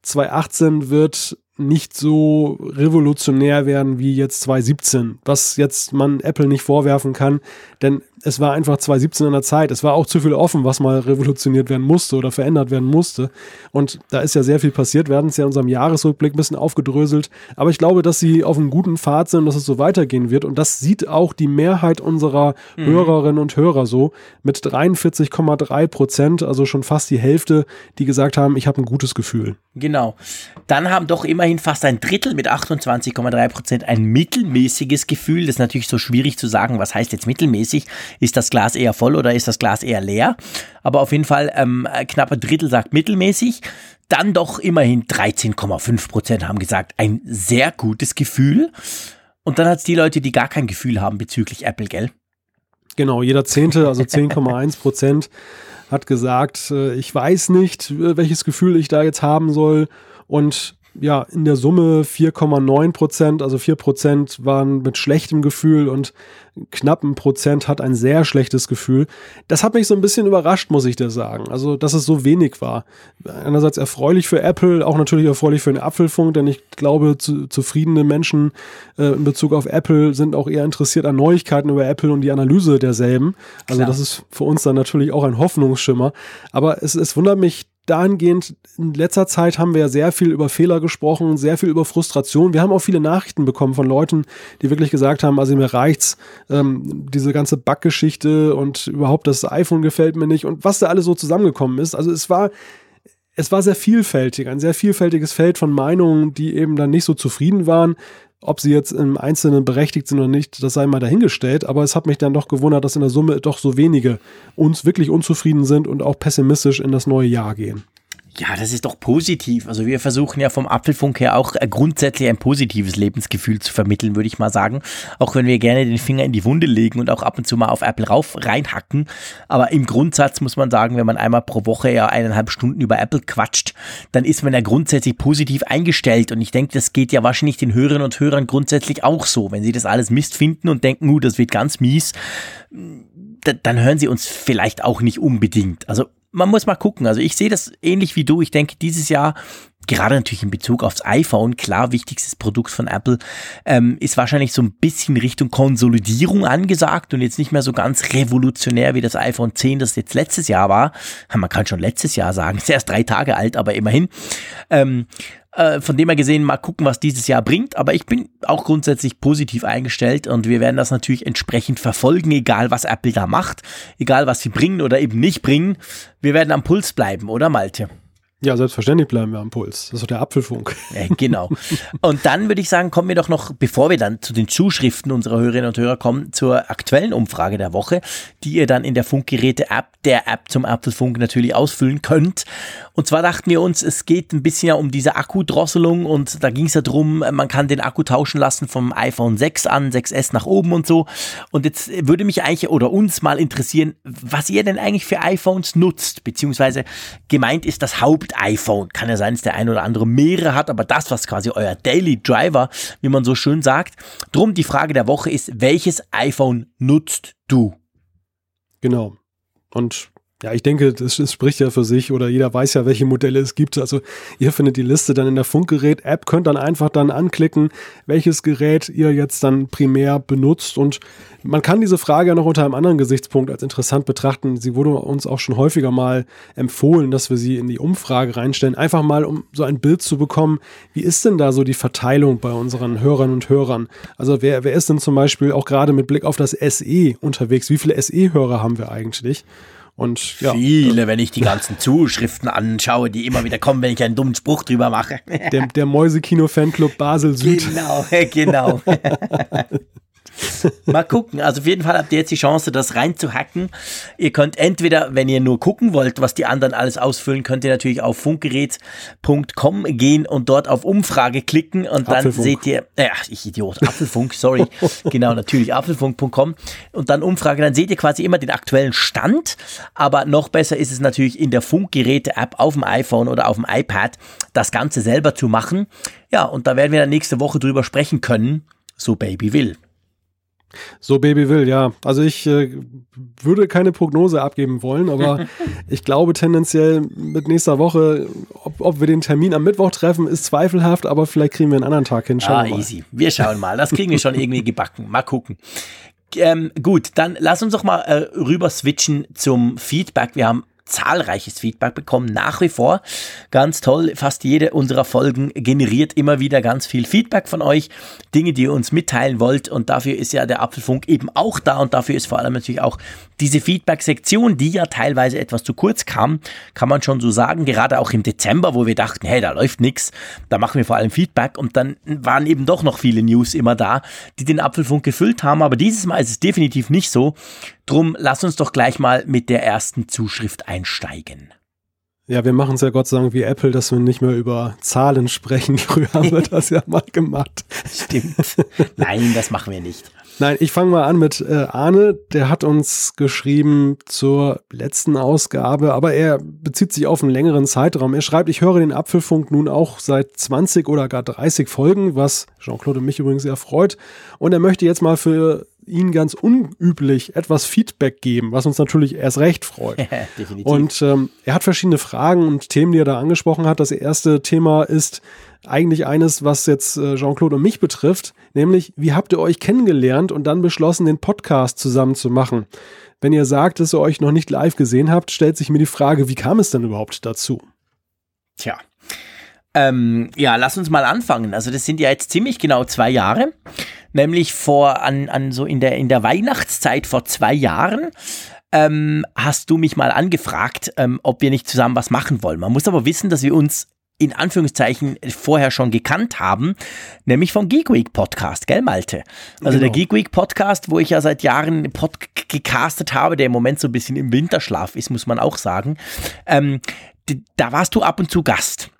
2018 wird nicht so revolutionär werden wie jetzt 2017, was jetzt man Apple nicht vorwerfen kann, denn es war einfach 2017 in der Zeit. Es war auch zu viel offen, was mal revolutioniert werden musste oder verändert werden musste. Und da ist ja sehr viel passiert. Wir hatten es ja in unserem Jahresrückblick ein bisschen aufgedröselt. Aber ich glaube, dass sie auf einem guten Pfad sind, dass es so weitergehen wird. Und das sieht auch die Mehrheit unserer mhm. Hörerinnen und Hörer so mit 43,3 Prozent, also schon fast die Hälfte, die gesagt haben, ich habe ein gutes Gefühl. Genau. Dann haben doch immerhin fast ein Drittel mit 28,3 Prozent ein mittelmäßiges Gefühl. Das ist natürlich so schwierig zu sagen, was heißt jetzt mittelmäßig? Ist das Glas eher voll oder ist das Glas eher leer? Aber auf jeden Fall ähm, knapp ein Drittel sagt mittelmäßig. Dann doch immerhin 13,5 Prozent haben gesagt, ein sehr gutes Gefühl. Und dann hat es die Leute, die gar kein Gefühl haben bezüglich Apple, gell? Genau, jeder Zehnte, also 10,1 Prozent hat gesagt, äh, ich weiß nicht, äh, welches Gefühl ich da jetzt haben soll. Und ja, in der Summe 4,9 Prozent, also 4 Prozent waren mit schlechtem Gefühl und knapp ein Prozent hat ein sehr schlechtes Gefühl. Das hat mich so ein bisschen überrascht, muss ich dir sagen. Also, dass es so wenig war. Einerseits erfreulich für Apple, auch natürlich erfreulich für den Apfelfunk, denn ich glaube, zu, zufriedene Menschen äh, in Bezug auf Apple sind auch eher interessiert an Neuigkeiten über Apple und die Analyse derselben. Also, Klar. das ist für uns dann natürlich auch ein Hoffnungsschimmer. Aber es, es wundert mich dahingehend, in letzter Zeit haben wir ja sehr viel über Fehler gesprochen, sehr viel über Frustration. Wir haben auch viele Nachrichten bekommen von Leuten, die wirklich gesagt haben, also mir reicht's, ähm, diese ganze Buggeschichte und überhaupt das iPhone gefällt mir nicht und was da alles so zusammengekommen ist. Also es war, es war sehr vielfältig, ein sehr vielfältiges Feld von Meinungen, die eben dann nicht so zufrieden waren. Ob sie jetzt im Einzelnen berechtigt sind oder nicht, das sei mal dahingestellt. Aber es hat mich dann doch gewundert, dass in der Summe doch so wenige uns wirklich unzufrieden sind und auch pessimistisch in das neue Jahr gehen. Ja, das ist doch positiv. Also wir versuchen ja vom Apfelfunk her auch grundsätzlich ein positives Lebensgefühl zu vermitteln, würde ich mal sagen. Auch wenn wir gerne den Finger in die Wunde legen und auch ab und zu mal auf Apple rauf reinhacken. Aber im Grundsatz muss man sagen, wenn man einmal pro Woche ja eineinhalb Stunden über Apple quatscht, dann ist man ja grundsätzlich positiv eingestellt. Und ich denke, das geht ja wahrscheinlich den Hörerinnen und Hörern grundsätzlich auch so. Wenn sie das alles Mist finden und denken, uh, das wird ganz mies, dann hören sie uns vielleicht auch nicht unbedingt. Also man muss mal gucken. Also ich sehe das ähnlich wie du. Ich denke, dieses Jahr, gerade natürlich in Bezug aufs iPhone, klar, wichtigstes Produkt von Apple, ähm, ist wahrscheinlich so ein bisschen Richtung Konsolidierung angesagt und jetzt nicht mehr so ganz revolutionär wie das iPhone 10, das jetzt letztes Jahr war. Man kann schon letztes Jahr sagen, ist erst drei Tage alt, aber immerhin. Ähm, äh, von dem her gesehen, mal gucken, was dieses Jahr bringt. Aber ich bin auch grundsätzlich positiv eingestellt und wir werden das natürlich entsprechend verfolgen, egal was Apple da macht, egal was sie bringen oder eben nicht bringen. Wir werden am Puls bleiben, oder Malte? Ja, selbstverständlich bleiben wir am Puls. Das ist doch der Apfelfunk. Ja, genau. Und dann würde ich sagen, kommen wir doch noch, bevor wir dann zu den Zuschriften unserer Hörerinnen und Hörer kommen, zur aktuellen Umfrage der Woche, die ihr dann in der Funkgeräte-App, der App zum Apfelfunk natürlich ausfüllen könnt. Und zwar dachten wir uns, es geht ein bisschen ja um diese Akkudrosselung und da ging es ja drum, man kann den Akku tauschen lassen vom iPhone 6 an, 6S nach oben und so. Und jetzt würde mich eigentlich oder uns mal interessieren, was ihr denn eigentlich für iPhones nutzt, beziehungsweise gemeint ist das Haupt iPhone. Kann ja sein, dass der ein oder andere mehrere hat, aber das, was quasi euer Daily Driver, wie man so schön sagt. Drum die Frage der Woche ist, welches iPhone nutzt du? Genau. Und ja, ich denke, das, das, spricht ja für sich oder jeder weiß ja, welche Modelle es gibt. Also ihr findet die Liste dann in der Funkgerät-App, könnt dann einfach dann anklicken, welches Gerät ihr jetzt dann primär benutzt und man kann diese Frage ja noch unter einem anderen Gesichtspunkt als interessant betrachten. Sie wurde uns auch schon häufiger mal empfohlen, dass wir sie in die Umfrage reinstellen, einfach mal um so ein Bild zu bekommen, wie ist denn da so die Verteilung bei unseren Hörern und Hörern? Also wer, wer ist denn zum Beispiel auch gerade mit Blick auf das SE unterwegs? Wie viele SE-Hörer haben wir eigentlich? Und, ja, Viele, wenn ich die ganzen Zuschriften anschaue, die immer wieder kommen, wenn ich einen dummen Spruch drüber mache. Der, der Mäusekino-Fanclub Basel Süd. Genau, genau. Mal gucken. Also auf jeden Fall habt ihr jetzt die Chance, das reinzuhacken. Ihr könnt entweder, wenn ihr nur gucken wollt, was die anderen alles ausfüllen, könnt ihr natürlich auf funkgerät.com gehen und dort auf Umfrage klicken und dann Apfelfunk. seht ihr, ja, ich Idiot, Apfelfunk, sorry. genau, natürlich apfelfunk.com und dann Umfrage, dann seht ihr quasi immer den aktuellen Stand, aber noch besser ist es natürlich in der Funkgeräte-App auf dem iPhone oder auf dem iPad das Ganze selber zu machen. Ja, und da werden wir dann nächste Woche drüber sprechen können, so Baby will. So Baby will, ja. Also ich äh, würde keine Prognose abgeben wollen, aber ich glaube tendenziell mit nächster Woche, ob, ob, wir den Termin am Mittwoch treffen, ist zweifelhaft, aber vielleicht kriegen wir einen anderen Tag hin. Schauen ah, wir easy. Wir schauen mal. Das kriegen wir schon irgendwie gebacken. Mal gucken. Ähm, gut, dann lass uns doch mal äh, rüber switchen zum Feedback. Wir haben zahlreiches Feedback bekommen, nach wie vor. Ganz toll, fast jede unserer Folgen generiert immer wieder ganz viel Feedback von euch, Dinge, die ihr uns mitteilen wollt und dafür ist ja der Apfelfunk eben auch da und dafür ist vor allem natürlich auch diese Feedback-Sektion, die ja teilweise etwas zu kurz kam, kann man schon so sagen, gerade auch im Dezember, wo wir dachten, hey, da läuft nichts, da machen wir vor allem Feedback und dann waren eben doch noch viele News immer da, die den Apfelfunk gefüllt haben, aber dieses Mal ist es definitiv nicht so. Drum lass uns doch gleich mal mit der ersten Zuschrift einsteigen. Ja, wir machen es ja Gott sei Dank wie Apple, dass wir nicht mehr über Zahlen sprechen. Früher haben wir das ja mal gemacht. Stimmt. Nein, das machen wir nicht. Nein, ich fange mal an mit äh, Arne. Der hat uns geschrieben zur letzten Ausgabe, aber er bezieht sich auf einen längeren Zeitraum. Er schreibt, ich höre den Apfelfunk nun auch seit 20 oder gar 30 Folgen, was Jean-Claude mich übrigens sehr freut. Und er möchte jetzt mal für ihn ganz unüblich etwas Feedback geben, was uns natürlich erst recht freut. Definitiv. Und ähm, er hat verschiedene Fragen und Themen, die er da angesprochen hat. Das erste Thema ist eigentlich eines, was jetzt äh, Jean-Claude und mich betrifft, nämlich wie habt ihr euch kennengelernt und dann beschlossen, den Podcast zusammen zu machen? Wenn ihr sagt, dass ihr euch noch nicht live gesehen habt, stellt sich mir die Frage, wie kam es denn überhaupt dazu? Tja, ähm, ja, lass uns mal anfangen. Also das sind ja jetzt ziemlich genau zwei Jahre, nämlich vor an, an so in der in der Weihnachtszeit vor zwei Jahren. Ähm, hast du mich mal angefragt, ähm, ob wir nicht zusammen was machen wollen. Man muss aber wissen, dass wir uns in Anführungszeichen vorher schon gekannt haben, nämlich vom Geek Week Podcast, gell Malte? Also genau. der Geek Week Podcast, wo ich ja seit Jahren Pod gecastet habe, der im Moment so ein bisschen im Winterschlaf ist, muss man auch sagen. Ähm, da warst du ab und zu Gast.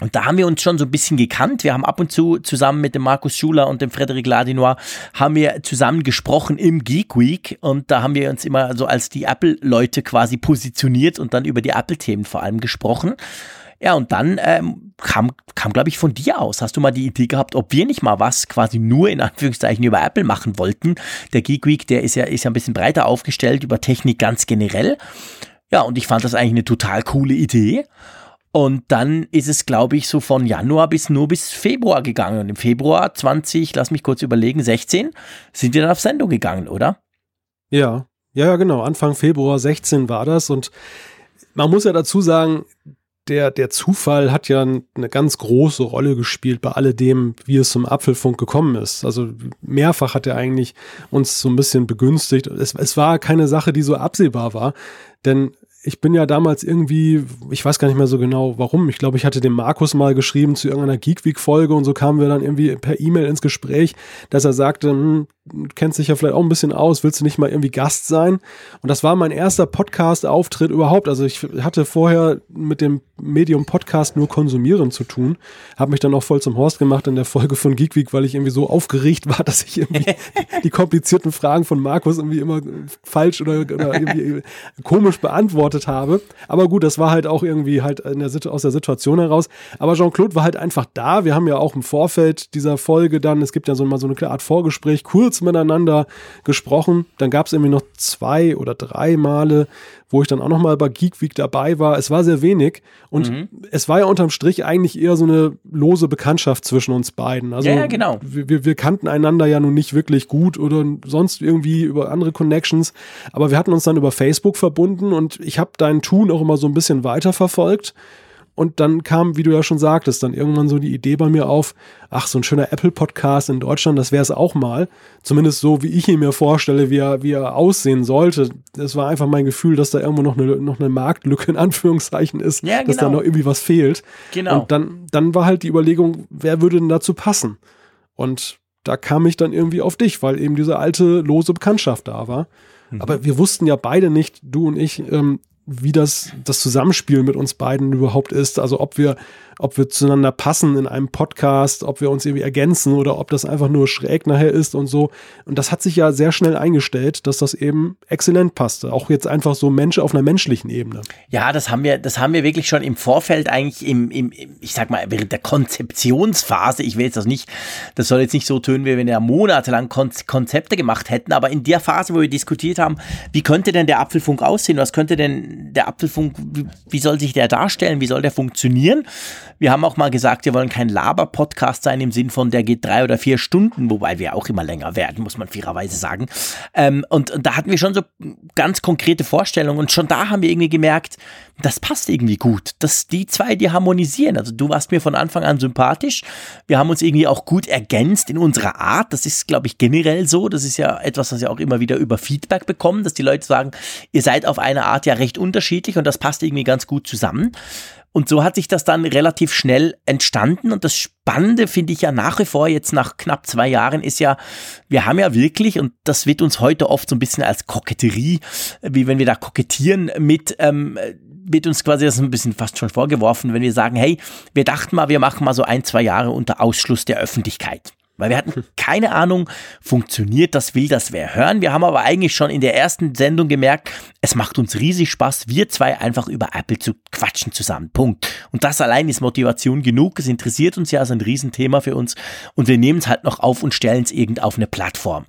Und da haben wir uns schon so ein bisschen gekannt. Wir haben ab und zu zusammen mit dem Markus Schuler und dem Frederic Ladinois haben wir zusammen gesprochen im Geek Week und da haben wir uns immer so als die Apple-Leute quasi positioniert und dann über die Apple-Themen vor allem gesprochen. Ja, und dann ähm, kam, kam glaube ich, von dir aus. Hast du mal die Idee gehabt, ob wir nicht mal was quasi nur in Anführungszeichen über Apple machen wollten? Der Geek Week, der ist ja, ist ja ein bisschen breiter aufgestellt über Technik ganz generell. Ja, und ich fand das eigentlich eine total coole Idee. Und dann ist es, glaube ich, so von Januar bis nur bis Februar gegangen. Und im Februar 20, lass mich kurz überlegen, 16, sind wir dann auf Sendung gegangen, oder? Ja, ja, genau. Anfang Februar 16 war das. Und man muss ja dazu sagen, der, der Zufall hat ja eine ganz große Rolle gespielt bei alledem, wie es zum Apfelfunk gekommen ist. Also mehrfach hat er eigentlich uns so ein bisschen begünstigt. Es, es war keine Sache, die so absehbar war, denn ich bin ja damals irgendwie, ich weiß gar nicht mehr so genau warum. Ich glaube, ich hatte dem Markus mal geschrieben zu irgendeiner Geek Week Folge und so kamen wir dann irgendwie per E-Mail ins Gespräch, dass er sagte, hm, kennst dich ja vielleicht auch ein bisschen aus, willst du nicht mal irgendwie Gast sein? Und das war mein erster Podcast-Auftritt überhaupt. Also ich hatte vorher mit dem Medium Podcast nur konsumieren zu tun, habe mich dann auch voll zum Horst gemacht in der Folge von Geek Week, weil ich irgendwie so aufgeregt war, dass ich irgendwie die komplizierten Fragen von Markus irgendwie immer falsch oder, oder irgendwie komisch beantwortet habe. Aber gut, das war halt auch irgendwie halt der, aus der Situation heraus. Aber Jean-Claude war halt einfach da. Wir haben ja auch im Vorfeld dieser Folge dann, es gibt ja so mal so eine Art Vorgespräch, kurz miteinander gesprochen. Dann gab es irgendwie noch zwei oder drei Male, wo ich dann auch noch mal bei Geek Week dabei war. Es war sehr wenig und mhm. es war ja unterm Strich eigentlich eher so eine lose Bekanntschaft zwischen uns beiden. Also ja, ja genau. Wir, wir kannten einander ja nun nicht wirklich gut oder sonst irgendwie über andere Connections, aber wir hatten uns dann über Facebook verbunden und ich habe dein Tun auch immer so ein bisschen weiterverfolgt. Und dann kam, wie du ja schon sagtest, dann irgendwann so die Idee bei mir auf, ach, so ein schöner Apple-Podcast in Deutschland, das wäre es auch mal. Zumindest so, wie ich ihn mir vorstelle, wie er, wie er aussehen sollte. Das war einfach mein Gefühl, dass da irgendwo noch eine, noch eine Marktlücke in Anführungszeichen ist, ja, genau. dass da genau. noch irgendwie was fehlt. Genau. Und dann, dann war halt die Überlegung, wer würde denn dazu passen? Und da kam ich dann irgendwie auf dich, weil eben diese alte lose Bekanntschaft da war. Mhm. Aber wir wussten ja beide nicht, du und ich, ähm, wie das, das Zusammenspiel mit uns beiden überhaupt ist. Also ob wir, ob wir zueinander passen in einem Podcast, ob wir uns irgendwie ergänzen oder ob das einfach nur schräg nachher ist und so. Und das hat sich ja sehr schnell eingestellt, dass das eben exzellent passte. Auch jetzt einfach so Mensch auf einer menschlichen Ebene. Ja, das haben wir, das haben wir wirklich schon im Vorfeld eigentlich im, im, ich sag mal, während der Konzeptionsphase. Ich will jetzt das nicht, das soll jetzt nicht so tönen, wie wenn wir monatelang Konzepte gemacht hätten, aber in der Phase, wo wir diskutiert haben, wie könnte denn der Apfelfunk aussehen? Was könnte denn denn der Apfelfunk, wie soll sich der darstellen, wie soll der funktionieren? Wir haben auch mal gesagt, wir wollen kein Laber-Podcast sein im Sinn von, der geht drei oder vier Stunden, wobei wir auch immer länger werden, muss man fairerweise sagen. Ähm, und, und da hatten wir schon so ganz konkrete Vorstellungen und schon da haben wir irgendwie gemerkt, das passt irgendwie gut, dass die zwei, die harmonisieren. Also du warst mir von Anfang an sympathisch. Wir haben uns irgendwie auch gut ergänzt in unserer Art. Das ist, glaube ich, generell so. Das ist ja etwas, was wir auch immer wieder über Feedback bekommen, dass die Leute sagen, ihr seid auf eine Art ja recht unterschiedlich und das passt irgendwie ganz gut zusammen. Und so hat sich das dann relativ schnell entstanden. Und das Spannende finde ich ja nach wie vor jetzt nach knapp zwei Jahren ist ja, wir haben ja wirklich, und das wird uns heute oft so ein bisschen als Koketterie, wie wenn wir da kokettieren mit, ähm, wird uns quasi das ein bisschen fast schon vorgeworfen, wenn wir sagen, hey, wir dachten mal, wir machen mal so ein, zwei Jahre unter Ausschluss der Öffentlichkeit. Weil wir hatten keine Ahnung, funktioniert das, will das wer hören. Wir haben aber eigentlich schon in der ersten Sendung gemerkt, es macht uns riesig Spaß, wir zwei einfach über Apple zu quatschen zusammen. Punkt. Und das allein ist Motivation genug. Es interessiert uns ja, ist ein Riesenthema für uns. Und wir nehmen es halt noch auf und stellen es irgend auf eine Plattform.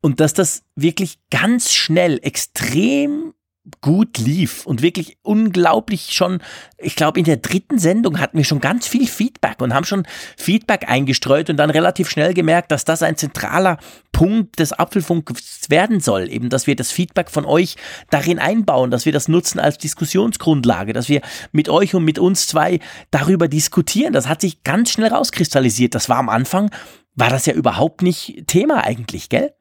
Und dass das wirklich ganz schnell extrem gut lief und wirklich unglaublich schon, ich glaube in der dritten Sendung hatten wir schon ganz viel Feedback und haben schon Feedback eingestreut und dann relativ schnell gemerkt, dass das ein zentraler Punkt des Apfelfunks werden soll, eben dass wir das Feedback von euch darin einbauen, dass wir das nutzen als Diskussionsgrundlage, dass wir mit euch und mit uns zwei darüber diskutieren. Das hat sich ganz schnell rauskristallisiert. Das war am Anfang, war das ja überhaupt nicht Thema eigentlich, gell?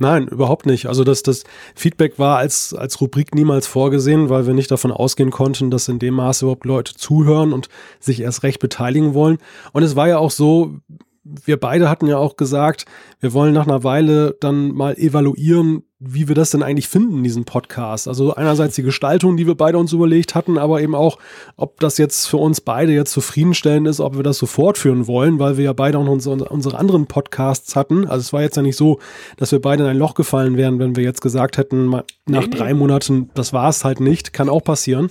Nein, überhaupt nicht. Also das, das Feedback war als, als Rubrik niemals vorgesehen, weil wir nicht davon ausgehen konnten, dass in dem Maße überhaupt Leute zuhören und sich erst recht beteiligen wollen. Und es war ja auch so, wir beide hatten ja auch gesagt, wir wollen nach einer Weile dann mal evaluieren, wie wir das denn eigentlich finden, diesen Podcast. Also einerseits die Gestaltung, die wir beide uns überlegt hatten, aber eben auch, ob das jetzt für uns beide jetzt zufriedenstellend ist, ob wir das so fortführen wollen, weil wir ja beide auch noch unsere, unsere anderen Podcasts hatten. Also es war jetzt ja nicht so, dass wir beide in ein Loch gefallen wären, wenn wir jetzt gesagt hätten, nach nee, drei. Monaten, das war es halt nicht. Kann auch passieren.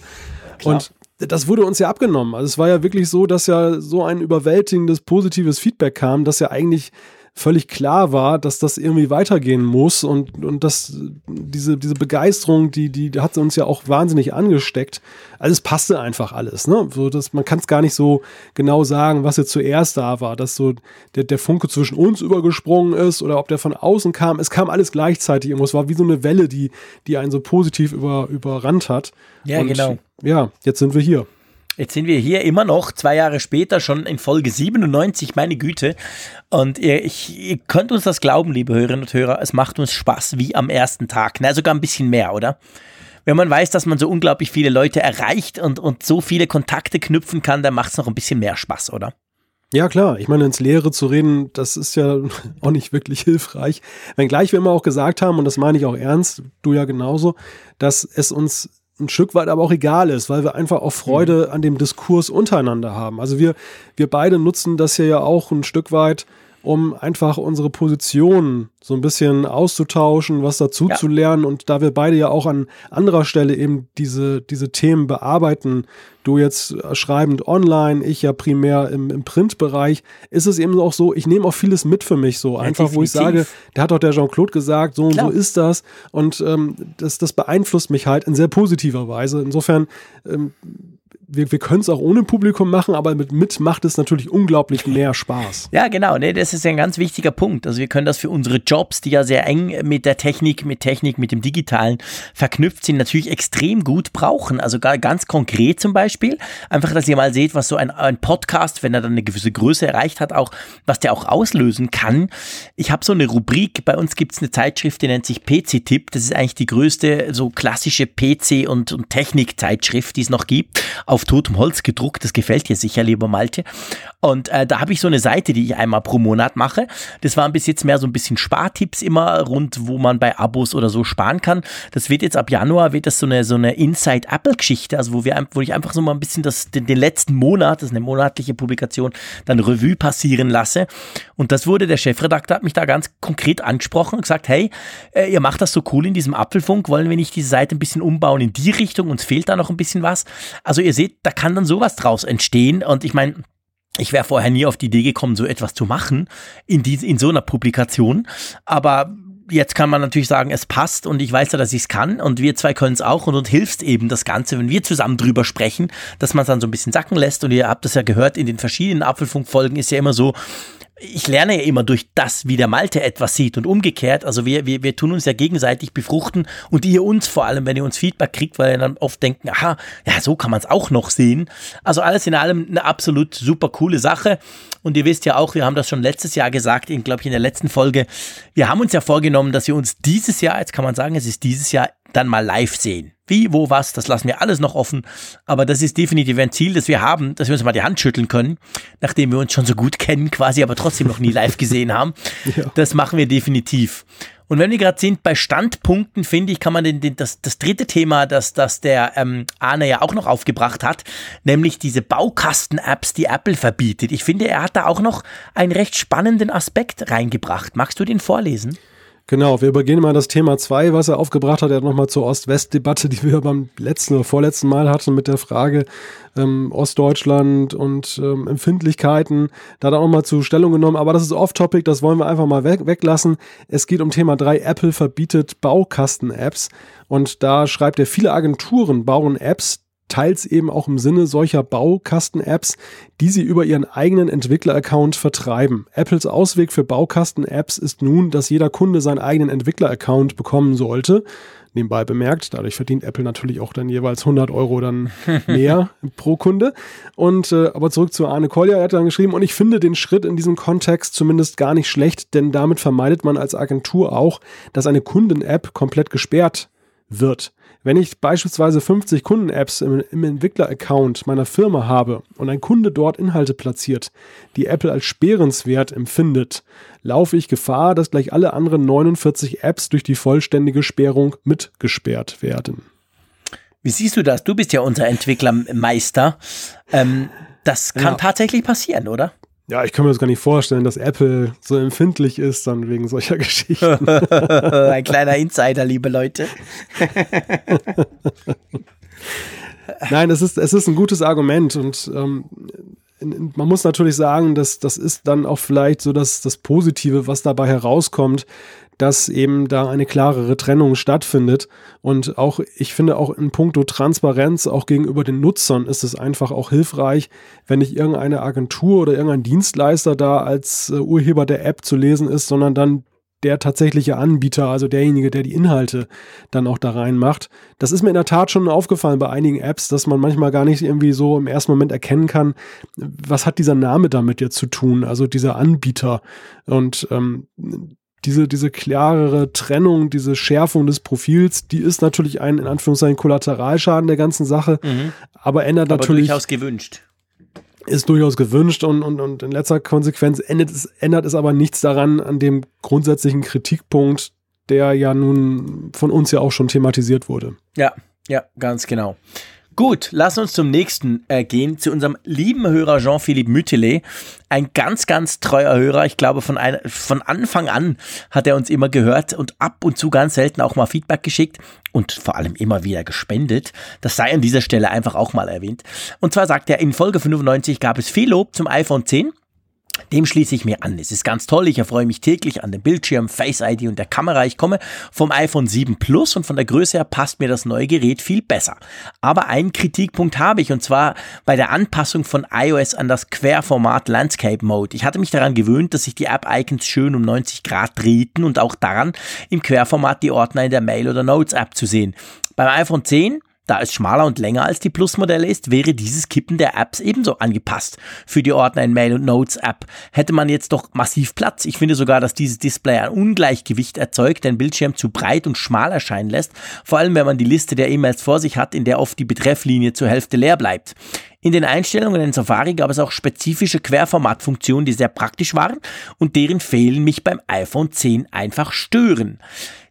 Klar. Und das wurde uns ja abgenommen. Also es war ja wirklich so, dass ja so ein überwältigendes positives Feedback kam, dass ja eigentlich völlig klar war, dass das irgendwie weitergehen muss und, und dass diese, diese Begeisterung, die, die hat uns ja auch wahnsinnig angesteckt. Also es passte einfach alles, ne? So, dass man kann es gar nicht so genau sagen, was jetzt zuerst da war, dass so der, der Funke zwischen uns übergesprungen ist oder ob der von außen kam. Es kam alles gleichzeitig irgendwo. Es war wie so eine Welle, die, die einen so positiv über, überrannt hat. Ja, und, genau. Ja, jetzt sind wir hier. Jetzt sind wir hier immer noch, zwei Jahre später, schon in Folge 97, meine Güte. Und ihr, ich, ihr könnt uns das glauben, liebe Hörerinnen und Hörer, es macht uns Spaß wie am ersten Tag. Na, sogar ein bisschen mehr, oder? Wenn man weiß, dass man so unglaublich viele Leute erreicht und, und so viele Kontakte knüpfen kann, dann macht es noch ein bisschen mehr Spaß, oder? Ja, klar. Ich meine, ins Leere zu reden, das ist ja auch nicht wirklich hilfreich. Wenngleich wir immer auch gesagt haben, und das meine ich auch ernst, du ja genauso, dass es uns ein Stück weit aber auch egal ist, weil wir einfach auch Freude mhm. an dem Diskurs untereinander haben. Also wir, wir beide nutzen das hier ja auch ein Stück weit um einfach unsere Position so ein bisschen auszutauschen, was dazu ja. zu lernen. Und da wir beide ja auch an anderer Stelle eben diese, diese Themen bearbeiten, du jetzt schreibend online, ich ja primär im, im Printbereich, ist es eben auch so, ich nehme auch vieles mit für mich so. Einfach, ja, wo ich sage, da hat doch der Jean-Claude gesagt, so Klar. und so ist das. Und ähm, das, das beeinflusst mich halt in sehr positiver Weise. Insofern ähm, wir, wir können es auch ohne Publikum machen, aber mit, mit macht es natürlich unglaublich mehr Spaß. Ja, genau. Nee, das ist ein ganz wichtiger Punkt. Also wir können das für unsere Jobs, die ja sehr eng mit der Technik, mit Technik, mit dem Digitalen verknüpft sind, natürlich extrem gut brauchen. Also gar ganz konkret zum Beispiel. Einfach, dass ihr mal seht, was so ein, ein Podcast, wenn er dann eine gewisse Größe erreicht hat, auch, was der auch auslösen kann. Ich habe so eine Rubrik, bei uns gibt es eine Zeitschrift, die nennt sich PC-Tipp. Das ist eigentlich die größte so klassische PC- und, und Technik-Zeitschrift, die es noch gibt. Auf auf totem Holz gedruckt. Das gefällt dir sicher, lieber Malte. Und äh, da habe ich so eine Seite, die ich einmal pro Monat mache. Das waren bis jetzt mehr so ein bisschen Spartipps immer rund, wo man bei Abos oder so sparen kann. Das wird jetzt ab Januar wird das so eine so eine Inside Apple Geschichte, also wo wir wo ich einfach so mal ein bisschen das den, den letzten Monat, das ist eine monatliche Publikation, dann Revue passieren lasse. Und das wurde der Chefredakteur hat mich da ganz konkret angesprochen und gesagt, hey, äh, ihr macht das so cool in diesem Apfelfunk, wollen wir nicht diese Seite ein bisschen umbauen in die Richtung? Uns fehlt da noch ein bisschen was. Also ihr seht da kann dann sowas draus entstehen. Und ich meine, ich wäre vorher nie auf die Idee gekommen, so etwas zu machen in, die, in so einer Publikation. Aber jetzt kann man natürlich sagen, es passt und ich weiß ja, dass ich es kann und wir zwei können es auch und uns hilft eben das Ganze, wenn wir zusammen drüber sprechen, dass man es dann so ein bisschen sacken lässt und ihr habt das ja gehört, in den verschiedenen Apfelfunkfolgen ist ja immer so, ich lerne ja immer durch das, wie der Malte etwas sieht und umgekehrt. Also wir, wir, wir tun uns ja gegenseitig befruchten und ihr uns vor allem, wenn ihr uns Feedback kriegt, weil ihr dann oft denken, aha, ja, so kann man es auch noch sehen. Also alles in allem eine absolut super coole Sache. Und ihr wisst ja auch, wir haben das schon letztes Jahr gesagt, in, glaube ich, in der letzten Folge. Wir haben uns ja vorgenommen, dass wir uns dieses Jahr, jetzt kann man sagen, es ist dieses Jahr, dann mal live sehen. Wie, wo, was, das lassen wir alles noch offen. Aber das ist definitiv ein Ziel, das wir haben, dass wir uns mal die Hand schütteln können, nachdem wir uns schon so gut kennen, quasi, aber trotzdem noch nie live gesehen haben. Ja. Das machen wir definitiv. Und wenn wir gerade sind bei Standpunkten, finde ich, kann man den, den, das, das dritte Thema, das, das der ähm, Arne ja auch noch aufgebracht hat, nämlich diese Baukasten-Apps, die Apple verbietet. Ich finde, er hat da auch noch einen recht spannenden Aspekt reingebracht. Magst du den vorlesen? Genau, wir übergehen mal das Thema 2, was er aufgebracht hat. Er hat nochmal zur Ost-West-Debatte, die wir beim letzten oder vorletzten Mal hatten, mit der Frage ähm, Ostdeutschland und ähm, Empfindlichkeiten. Da hat er nochmal zu Stellung genommen, aber das ist off-topic, das wollen wir einfach mal weg, weglassen. Es geht um Thema 3, Apple verbietet Baukasten-Apps. Und da schreibt er, viele Agenturen bauen Apps, teils eben auch im Sinne solcher Baukasten-Apps, die sie über ihren eigenen Entwickler-Account vertreiben. Apples Ausweg für Baukasten-Apps ist nun, dass jeder Kunde seinen eigenen Entwickler-Account bekommen sollte. Nebenbei bemerkt, dadurch verdient Apple natürlich auch dann jeweils 100 Euro dann mehr pro Kunde. Und äh, aber zurück zu Arne Kolja, er hat dann geschrieben, und ich finde den Schritt in diesem Kontext zumindest gar nicht schlecht, denn damit vermeidet man als Agentur auch, dass eine Kunden-App komplett gesperrt wird. Wenn ich beispielsweise 50 Kunden-Apps im, im Entwickler-Account meiner Firma habe und ein Kunde dort Inhalte platziert, die Apple als sperrenswert empfindet, laufe ich Gefahr, dass gleich alle anderen 49 Apps durch die vollständige Sperrung mitgesperrt werden. Wie siehst du das? Du bist ja unser Entwicklermeister. Ähm, das kann ja. tatsächlich passieren, oder? Ja, ich kann mir das gar nicht vorstellen, dass Apple so empfindlich ist dann wegen solcher Geschichten. Ein kleiner Insider, liebe Leute. Nein, es ist, es ist ein gutes Argument und ähm, man muss natürlich sagen, dass das ist dann auch vielleicht so das, das Positive, was dabei herauskommt, dass eben da eine klarere Trennung stattfindet. Und auch, ich finde auch in puncto Transparenz, auch gegenüber den Nutzern, ist es einfach auch hilfreich, wenn nicht irgendeine Agentur oder irgendein Dienstleister da als äh, Urheber der App zu lesen ist, sondern dann der tatsächliche Anbieter, also derjenige, der die Inhalte dann auch da reinmacht. Das ist mir in der Tat schon aufgefallen bei einigen Apps, dass man manchmal gar nicht irgendwie so im ersten Moment erkennen kann, was hat dieser Name damit jetzt zu tun, also dieser Anbieter. Und ähm, diese, diese klarere Trennung, diese Schärfung des Profils, die ist natürlich ein, in Anführungszeichen, Kollateralschaden der ganzen Sache, mhm. aber ändert aber natürlich. durchaus gewünscht. Ist durchaus gewünscht und, und, und in letzter Konsequenz ändert es, ändert es aber nichts daran, an dem grundsätzlichen Kritikpunkt, der ja nun von uns ja auch schon thematisiert wurde. Ja, ja, ganz genau. Gut, lass uns zum nächsten äh, gehen, zu unserem lieben Hörer Jean-Philippe Mütelet. Ein ganz, ganz treuer Hörer. Ich glaube, von, ein, von Anfang an hat er uns immer gehört und ab und zu ganz selten auch mal Feedback geschickt und vor allem immer wieder gespendet. Das sei an dieser Stelle einfach auch mal erwähnt. Und zwar sagt er, in Folge 95 gab es viel Lob zum iPhone 10. Dem schließe ich mir an. Es ist ganz toll. Ich erfreue mich täglich an dem Bildschirm, Face ID und der Kamera. Ich komme vom iPhone 7 Plus und von der Größe her passt mir das neue Gerät viel besser. Aber einen Kritikpunkt habe ich und zwar bei der Anpassung von iOS an das Querformat Landscape Mode. Ich hatte mich daran gewöhnt, dass sich die App-Icons schön um 90 Grad drehten und auch daran, im Querformat die Ordner in der Mail- oder Notes-App zu sehen. Beim iPhone 10 da es schmaler und länger als die Plus-Modelle ist, wäre dieses Kippen der Apps ebenso angepasst. Für die Ordner in Mail- und Notes-App hätte man jetzt doch massiv Platz. Ich finde sogar, dass dieses Display ein Ungleichgewicht erzeugt, den Bildschirm zu breit und schmal erscheinen lässt, vor allem wenn man die Liste der E-Mails vor sich hat, in der oft die Betrefflinie zur Hälfte leer bleibt. In den Einstellungen in Safari gab es auch spezifische Querformatfunktionen, die sehr praktisch waren und deren Fehlen mich beim iPhone 10 einfach stören.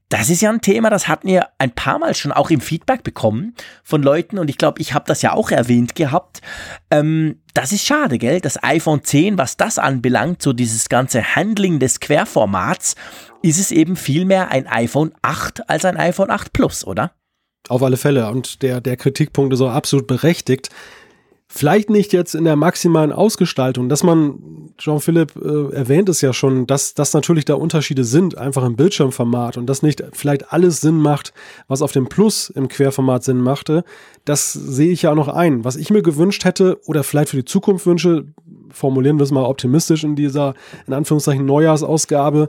Das ist ja ein Thema, das hatten wir ein paar Mal schon auch im Feedback bekommen von Leuten und ich glaube, ich habe das ja auch erwähnt gehabt. Ähm, das ist schade, gell? Das iPhone 10, was das anbelangt, so dieses ganze Handling des Querformats, ist es eben vielmehr ein iPhone 8 als ein iPhone 8 Plus, oder? Auf alle Fälle. Und der, der Kritikpunkt ist auch absolut berechtigt. Vielleicht nicht jetzt in der maximalen Ausgestaltung, dass man, Jean-Philipp äh, erwähnt es ja schon, dass, dass natürlich da Unterschiede sind, einfach im Bildschirmformat und dass nicht vielleicht alles Sinn macht, was auf dem Plus im Querformat Sinn machte. Das sehe ich ja auch noch ein. Was ich mir gewünscht hätte oder vielleicht für die Zukunft wünsche, formulieren wir es mal optimistisch in dieser, in Anführungszeichen, Neujahrsausgabe,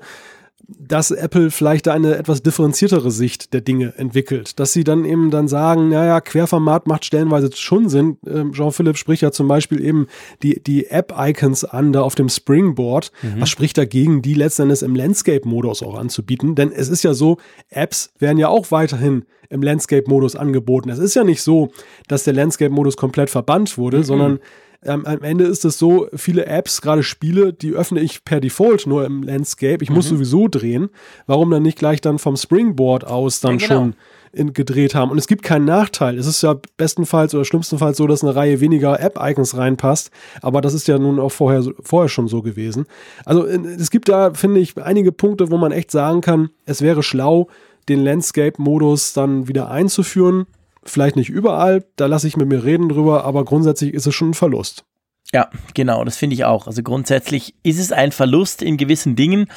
dass Apple vielleicht eine etwas differenziertere Sicht der Dinge entwickelt. Dass sie dann eben dann sagen, naja, Querformat macht stellenweise schon Sinn. Ähm, Jean-Philippe spricht ja zum Beispiel eben die, die App-Icons an, da auf dem Springboard. Mhm. Was spricht dagegen, die letztendlich im Landscape-Modus auch anzubieten? Denn es ist ja so, Apps werden ja auch weiterhin im Landscape-Modus angeboten. Es ist ja nicht so, dass der Landscape-Modus komplett verbannt wurde, mhm. sondern ähm, am Ende ist es so, viele Apps, gerade Spiele, die öffne ich per Default nur im Landscape. Ich mhm. muss sowieso drehen. Warum dann nicht gleich dann vom Springboard aus dann ja, genau. schon in, gedreht haben? Und es gibt keinen Nachteil. Es ist ja bestenfalls oder schlimmstenfalls so, dass eine Reihe weniger App-Icons reinpasst. Aber das ist ja nun auch vorher, vorher schon so gewesen. Also es gibt da, finde ich, einige Punkte, wo man echt sagen kann, es wäre schlau, den Landscape-Modus dann wieder einzuführen Vielleicht nicht überall, da lasse ich mit mir reden drüber, aber grundsätzlich ist es schon ein Verlust. Ja, genau, das finde ich auch. Also grundsätzlich ist es ein Verlust in gewissen Dingen.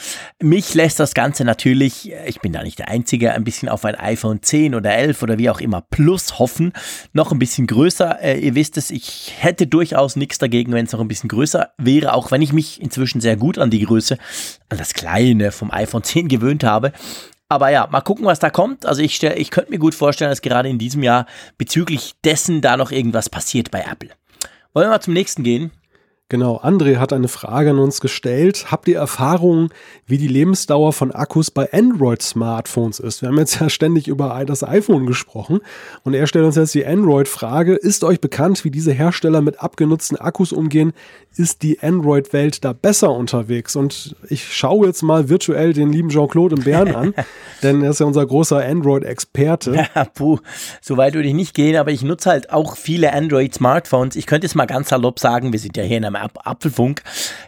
Mich lässt das Ganze natürlich, ich bin da nicht der Einzige, ein bisschen auf ein iPhone 10 oder 11 oder wie auch immer Plus hoffen. Noch ein bisschen größer. Äh, ihr wisst es, ich hätte durchaus nichts dagegen, wenn es noch ein bisschen größer wäre, auch wenn ich mich inzwischen sehr gut an die Größe, an das Kleine vom iPhone 10 gewöhnt habe. Aber ja, mal gucken, was da kommt. Also ich, ich könnte mir gut vorstellen, dass gerade in diesem Jahr bezüglich dessen da noch irgendwas passiert bei Apple. Wollen wir mal zum nächsten gehen? Genau, André hat eine Frage an uns gestellt. Habt ihr Erfahrungen, wie die Lebensdauer von Akkus bei Android-Smartphones ist? Wir haben jetzt ja ständig über das iPhone gesprochen und er stellt uns jetzt die Android-Frage. Ist euch bekannt, wie diese Hersteller mit abgenutzten Akkus umgehen? Ist die Android-Welt da besser unterwegs? Und ich schaue jetzt mal virtuell den lieben Jean-Claude im Bern an, denn er ist ja unser großer Android-Experte. Ja, puh, so weit würde ich nicht gehen, aber ich nutze halt auch viele Android-Smartphones. Ich könnte es mal ganz salopp sagen, wir sind ja hier in einem Apfelfunk.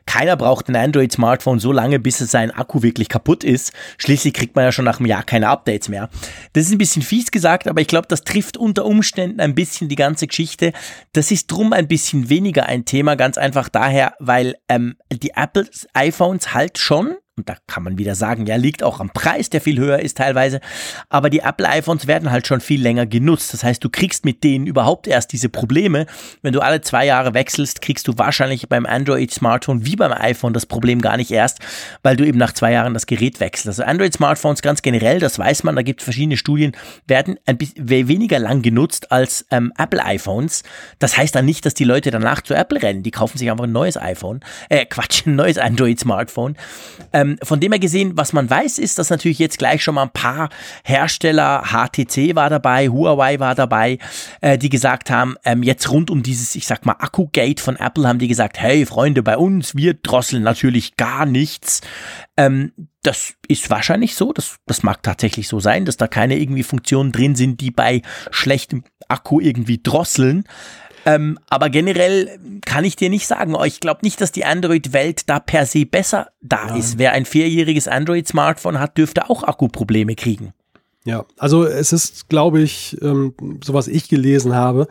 Keiner braucht ein Android-Smartphone so lange, bis es sein Akku wirklich kaputt ist. Schließlich kriegt man ja schon nach einem Jahr keine Updates mehr. Das ist ein bisschen fies gesagt, aber ich glaube, das trifft unter Umständen ein bisschen die ganze Geschichte. Das ist drum ein bisschen weniger ein Thema, ganz einfach daher, weil ähm, die Apple iPhones halt schon und da kann man wieder sagen, ja, liegt auch am Preis, der viel höher ist teilweise. Aber die Apple iPhones werden halt schon viel länger genutzt. Das heißt, du kriegst mit denen überhaupt erst diese Probleme. Wenn du alle zwei Jahre wechselst, kriegst du wahrscheinlich beim Android Smartphone wie beim iPhone das Problem gar nicht erst, weil du eben nach zwei Jahren das Gerät wechselst. Also Android Smartphones ganz generell, das weiß man, da gibt es verschiedene Studien, werden ein bisschen weniger lang genutzt als ähm, Apple iPhones. Das heißt dann nicht, dass die Leute danach zu Apple rennen. Die kaufen sich einfach ein neues iPhone. Äh, Quatsch, ein neues Android Smartphone. Ähm, ähm, von dem her gesehen, was man weiß, ist, dass natürlich jetzt gleich schon mal ein paar Hersteller, HTC war dabei, Huawei war dabei, äh, die gesagt haben, ähm, jetzt rund um dieses, ich sag mal, Akku-Gate von Apple haben die gesagt, hey Freunde, bei uns, wir drosseln natürlich gar nichts. Ähm, das ist wahrscheinlich so, das, das mag tatsächlich so sein, dass da keine irgendwie Funktionen drin sind, die bei schlechtem Akku irgendwie drosseln. Ähm, aber generell kann ich dir nicht sagen, ich glaube nicht, dass die Android-Welt da per se besser da ja. ist. Wer ein vierjähriges Android-Smartphone hat, dürfte auch Akkuprobleme kriegen. Ja, also es ist, glaube ich, ähm, so was ich gelesen habe,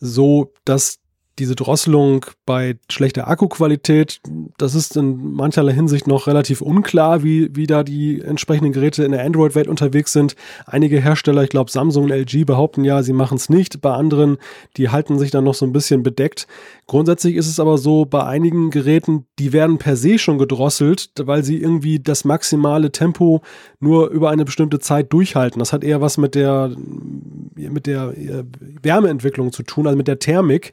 so, dass diese Drosselung bei schlechter Akkuqualität, das ist in mancherlei Hinsicht noch relativ unklar, wie, wie da die entsprechenden Geräte in der Android-Welt unterwegs sind. Einige Hersteller, ich glaube Samsung und LG, behaupten ja, sie machen es nicht. Bei anderen, die halten sich dann noch so ein bisschen bedeckt. Grundsätzlich ist es aber so, bei einigen Geräten, die werden per se schon gedrosselt, weil sie irgendwie das maximale Tempo nur über eine bestimmte Zeit durchhalten. Das hat eher was mit der, mit der äh, Wärmeentwicklung zu tun, also mit der Thermik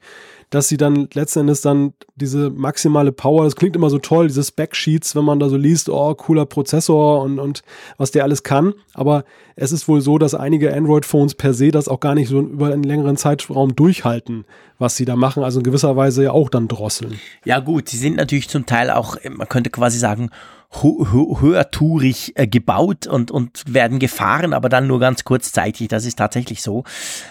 dass sie dann letzten Endes dann diese maximale Power, das klingt immer so toll, diese Spec-Sheets, wenn man da so liest, oh, cooler Prozessor und, und was der alles kann. Aber es ist wohl so, dass einige Android-Phones per se das auch gar nicht so über einen längeren Zeitraum durchhalten, was sie da machen. Also in gewisser Weise ja auch dann drosseln. Ja gut, sie sind natürlich zum Teil auch, man könnte quasi sagen, höhertourig äh, gebaut und, und werden gefahren, aber dann nur ganz kurzzeitig. Das ist tatsächlich so.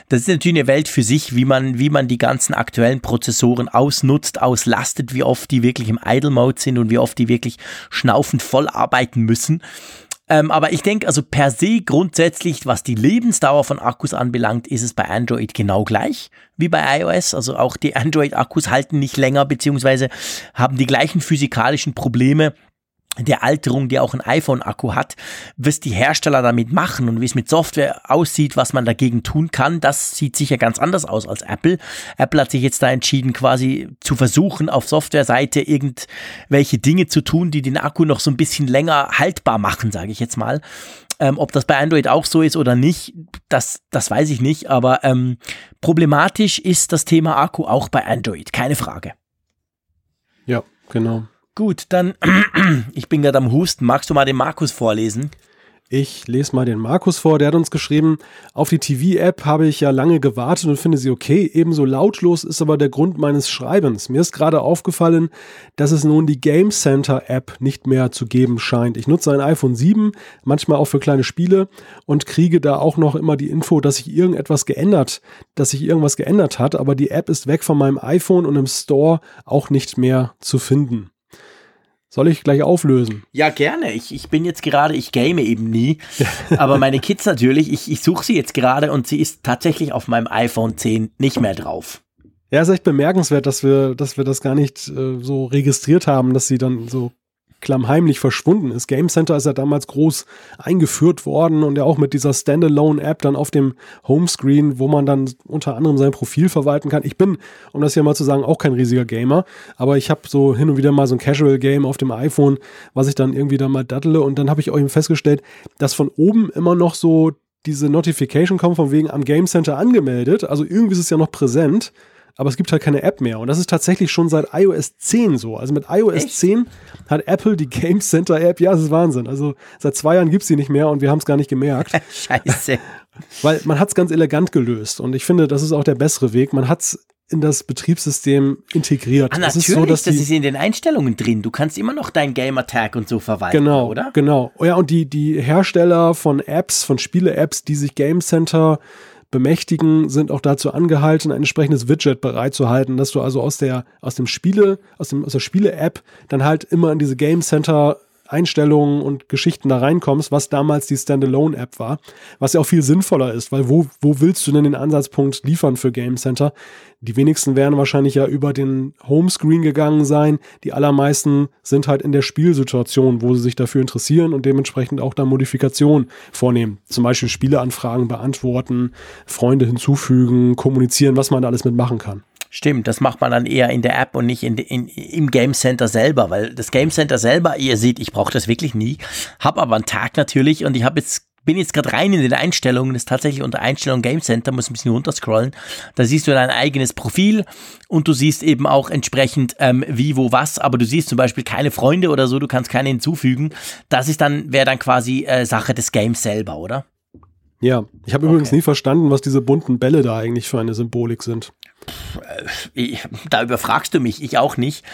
Das ist natürlich eine Welt für sich, wie man, wie man die ganzen aktuellen Prozessoren ausnutzt, auslastet, wie oft die wirklich im Idle Mode sind und wie oft die wirklich schnaufend voll arbeiten müssen. Ähm, aber ich denke, also per se grundsätzlich, was die Lebensdauer von Akkus anbelangt, ist es bei Android genau gleich wie bei iOS. Also auch die Android-Akkus halten nicht länger, beziehungsweise haben die gleichen physikalischen Probleme der Alterung, die auch ein iPhone-Akku hat, was die Hersteller damit machen und wie es mit Software aussieht, was man dagegen tun kann, das sieht sicher ganz anders aus als Apple. Apple hat sich jetzt da entschieden, quasi zu versuchen, auf Softwareseite irgendwelche Dinge zu tun, die den Akku noch so ein bisschen länger haltbar machen, sage ich jetzt mal. Ähm, ob das bei Android auch so ist oder nicht, das, das weiß ich nicht, aber ähm, problematisch ist das Thema Akku auch bei Android, keine Frage. Ja, genau. Gut, dann, ich bin gerade am Husten. Magst du mal den Markus vorlesen? Ich lese mal den Markus vor, der hat uns geschrieben, auf die TV-App habe ich ja lange gewartet und finde sie okay, ebenso lautlos ist aber der Grund meines Schreibens. Mir ist gerade aufgefallen, dass es nun die Game Center App nicht mehr zu geben scheint. Ich nutze ein iPhone 7, manchmal auch für kleine Spiele und kriege da auch noch immer die Info, dass sich irgendetwas geändert, dass sich irgendwas geändert hat, aber die App ist weg von meinem iPhone und im Store auch nicht mehr zu finden. Soll ich gleich auflösen? Ja, gerne. Ich, ich bin jetzt gerade, ich game eben nie, aber meine Kids natürlich, ich, ich suche sie jetzt gerade und sie ist tatsächlich auf meinem iPhone 10 nicht mehr drauf. Ja, ist echt bemerkenswert, dass wir, dass wir das gar nicht äh, so registriert haben, dass sie dann so klammheimlich verschwunden ist. Game Center ist ja damals groß eingeführt worden und ja auch mit dieser Standalone-App dann auf dem Homescreen, wo man dann unter anderem sein Profil verwalten kann. Ich bin, um das hier mal zu sagen, auch kein riesiger Gamer, aber ich habe so hin und wieder mal so ein Casual-Game auf dem iPhone, was ich dann irgendwie da mal daddle und dann habe ich auch eben festgestellt, dass von oben immer noch so diese Notification kommt von wegen am Game Center angemeldet. Also irgendwie ist es ja noch präsent aber es gibt halt keine App mehr. Und das ist tatsächlich schon seit iOS 10 so. Also mit iOS Echt? 10 hat Apple die Game Center App, ja, das ist Wahnsinn. Also seit zwei Jahren gibt es sie nicht mehr und wir haben es gar nicht gemerkt. Scheiße. Weil man hat es ganz elegant gelöst. Und ich finde, das ist auch der bessere Weg. Man hat es in das Betriebssystem integriert. Ah, natürlich, das ist, so, dass das ist in den Einstellungen drin. Du kannst immer noch dein Gamer-Tag und so verwalten, genau, oder? Genau. Oh ja, und die, die Hersteller von Apps, von Spiele-Apps, die sich Game Center bemächtigen, sind auch dazu angehalten, ein entsprechendes Widget bereitzuhalten, dass du also aus der, aus dem Spiele, aus dem, aus der Spiele-App dann halt immer in diese Game Center Einstellungen und Geschichten da reinkommst, was damals die Standalone-App war, was ja auch viel sinnvoller ist, weil wo, wo willst du denn den Ansatzpunkt liefern für Game Center? Die wenigsten werden wahrscheinlich ja über den Homescreen gegangen sein. Die allermeisten sind halt in der Spielsituation, wo sie sich dafür interessieren und dementsprechend auch da Modifikationen vornehmen. Zum Beispiel Spieleanfragen beantworten, Freunde hinzufügen, kommunizieren, was man da alles mitmachen kann. Stimmt, das macht man dann eher in der App und nicht in, in, im Game Center selber, weil das Game Center selber, ihr seht, ich brauche das wirklich nie, habe aber einen Tag natürlich und ich habe jetzt bin jetzt gerade rein in den Einstellungen, das ist tatsächlich unter Einstellung Game Center, muss ein bisschen runterscrollen. Da siehst du dein eigenes Profil und du siehst eben auch entsprechend ähm, wie, wo, was, aber du siehst zum Beispiel keine Freunde oder so, du kannst keine hinzufügen. Das ist dann, wäre dann quasi äh, Sache des Games selber, oder? Ja, ich habe okay. übrigens nie verstanden, was diese bunten Bälle da eigentlich für eine Symbolik sind. Äh, da überfragst du mich, ich auch nicht.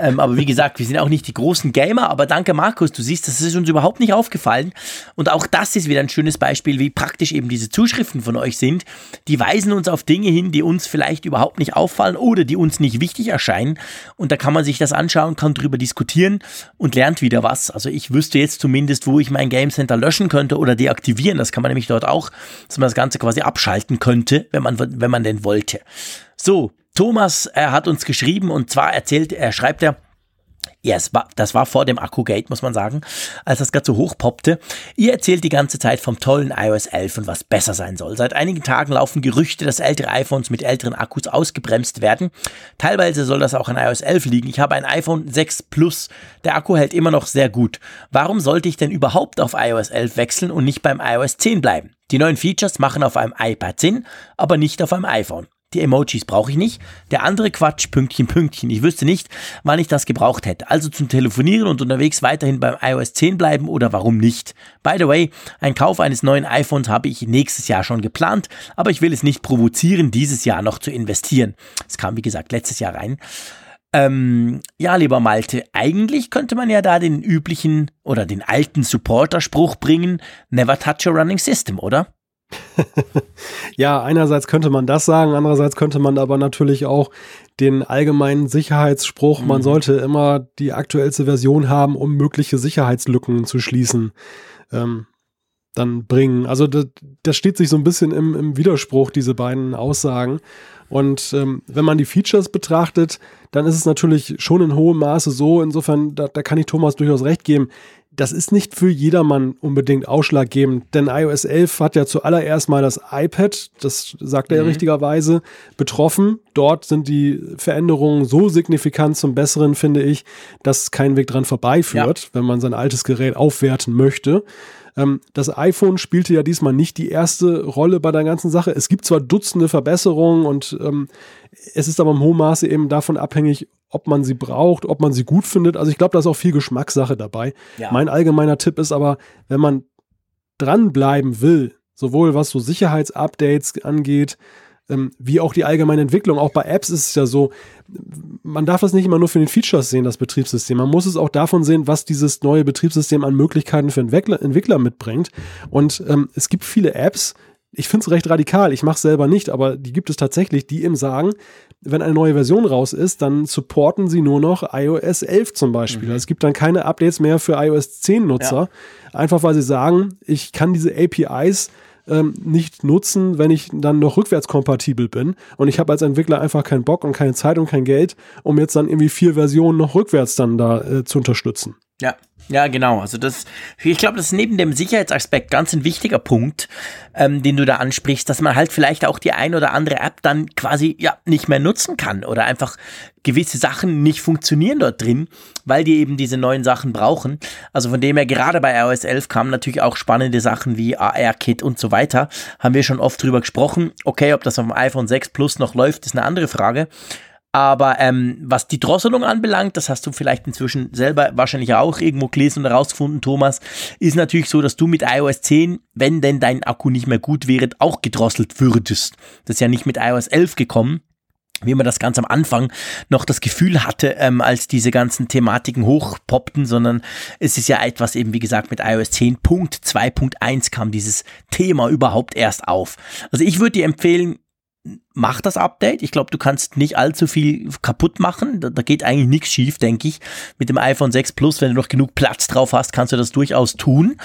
Ähm, aber wie gesagt, wir sind auch nicht die großen Gamer. Aber danke, Markus. Du siehst, das ist uns überhaupt nicht aufgefallen. Und auch das ist wieder ein schönes Beispiel, wie praktisch eben diese Zuschriften von euch sind. Die weisen uns auf Dinge hin, die uns vielleicht überhaupt nicht auffallen oder die uns nicht wichtig erscheinen. Und da kann man sich das anschauen, kann drüber diskutieren und lernt wieder was. Also ich wüsste jetzt zumindest, wo ich mein Game Center löschen könnte oder deaktivieren. Das kann man nämlich dort auch, dass man das Ganze quasi abschalten könnte, wenn man, wenn man denn wollte. So, Thomas er hat uns geschrieben und zwar erzählt, er schreibt er, ja, es das war vor dem Akku-Gate, muss man sagen, als das gerade so hochpoppte. Ihr erzählt die ganze Zeit vom tollen iOS 11 und was besser sein soll. Seit einigen Tagen laufen Gerüchte, dass ältere iPhones mit älteren Akkus ausgebremst werden. Teilweise soll das auch an iOS 11 liegen. Ich habe ein iPhone 6 Plus. Der Akku hält immer noch sehr gut. Warum sollte ich denn überhaupt auf iOS 11 wechseln und nicht beim iOS 10 bleiben? Die neuen Features machen auf einem iPad Sinn, aber nicht auf einem iPhone. Die Emojis brauche ich nicht. Der andere Quatsch, Pünktchen, Pünktchen. Ich wüsste nicht, wann ich das gebraucht hätte. Also zum Telefonieren und unterwegs weiterhin beim iOS 10 bleiben oder warum nicht? By the way, ein Kauf eines neuen iPhones habe ich nächstes Jahr schon geplant, aber ich will es nicht provozieren, dieses Jahr noch zu investieren. Es kam, wie gesagt, letztes Jahr rein. Ähm, ja, lieber Malte, eigentlich könnte man ja da den üblichen oder den alten Supporter-Spruch bringen, never touch a running system, oder? ja, einerseits könnte man das sagen, andererseits könnte man aber natürlich auch den allgemeinen Sicherheitsspruch, mhm. man sollte immer die aktuellste Version haben, um mögliche Sicherheitslücken zu schließen, ähm, dann bringen. Also das, das steht sich so ein bisschen im, im Widerspruch, diese beiden Aussagen. Und ähm, wenn man die Features betrachtet, dann ist es natürlich schon in hohem Maße so, insofern, da, da kann ich Thomas durchaus recht geben, das ist nicht für jedermann unbedingt ausschlaggebend, denn iOS 11 hat ja zuallererst mal das iPad, das sagt er mhm. ja richtigerweise, betroffen. Dort sind die Veränderungen so signifikant zum Besseren, finde ich, dass kein Weg dran vorbeiführt, ja. wenn man sein altes Gerät aufwerten möchte. Ähm, das iPhone spielte ja diesmal nicht die erste Rolle bei der ganzen Sache. Es gibt zwar Dutzende Verbesserungen und ähm, es ist aber im hohen Maße eben davon abhängig, ob man sie braucht, ob man sie gut findet. Also ich glaube, da ist auch viel Geschmackssache dabei. Ja. Mein allgemeiner Tipp ist aber, wenn man dranbleiben will, sowohl was so Sicherheitsupdates angeht, ähm, wie auch die allgemeine Entwicklung. Auch bei Apps ist es ja so, man darf das nicht immer nur für den Features sehen, das Betriebssystem. Man muss es auch davon sehen, was dieses neue Betriebssystem an Möglichkeiten für Entwickler, Entwickler mitbringt. Und ähm, es gibt viele Apps, ich finde es recht radikal, ich mache es selber nicht, aber die gibt es tatsächlich, die eben sagen, wenn eine neue Version raus ist, dann supporten sie nur noch iOS 11 zum Beispiel. Mhm. Also es gibt dann keine Updates mehr für iOS 10 Nutzer, ja. einfach weil sie sagen, ich kann diese APIs ähm, nicht nutzen, wenn ich dann noch rückwärtskompatibel bin. Und ich habe als Entwickler einfach keinen Bock und keine Zeit und kein Geld, um jetzt dann irgendwie vier Versionen noch rückwärts dann da äh, zu unterstützen. Ja, ja, genau. Also das, ich glaube, das ist neben dem Sicherheitsaspekt ganz ein wichtiger Punkt, ähm, den du da ansprichst, dass man halt vielleicht auch die ein oder andere App dann quasi ja nicht mehr nutzen kann oder einfach gewisse Sachen nicht funktionieren dort drin, weil die eben diese neuen Sachen brauchen. Also von dem her, gerade bei iOS 11 kamen natürlich auch spannende Sachen wie AR-Kit und so weiter. Haben wir schon oft drüber gesprochen. Okay, ob das auf dem iPhone 6 Plus noch läuft, ist eine andere Frage. Aber ähm, was die Drosselung anbelangt, das hast du vielleicht inzwischen selber wahrscheinlich auch irgendwo gelesen und herausgefunden, Thomas, ist natürlich so, dass du mit iOS 10, wenn denn dein Akku nicht mehr gut wäre, auch gedrosselt würdest. Das ist ja nicht mit iOS 11 gekommen wie man das ganz am Anfang noch das Gefühl hatte, ähm, als diese ganzen Thematiken hochpoppten, sondern es ist ja etwas eben, wie gesagt, mit iOS 10.2.1 kam dieses Thema überhaupt erst auf. Also ich würde dir empfehlen, mach das Update. Ich glaube, du kannst nicht allzu viel kaputt machen. Da, da geht eigentlich nichts schief, denke ich. Mit dem iPhone 6 Plus, wenn du noch genug Platz drauf hast, kannst du das durchaus tun.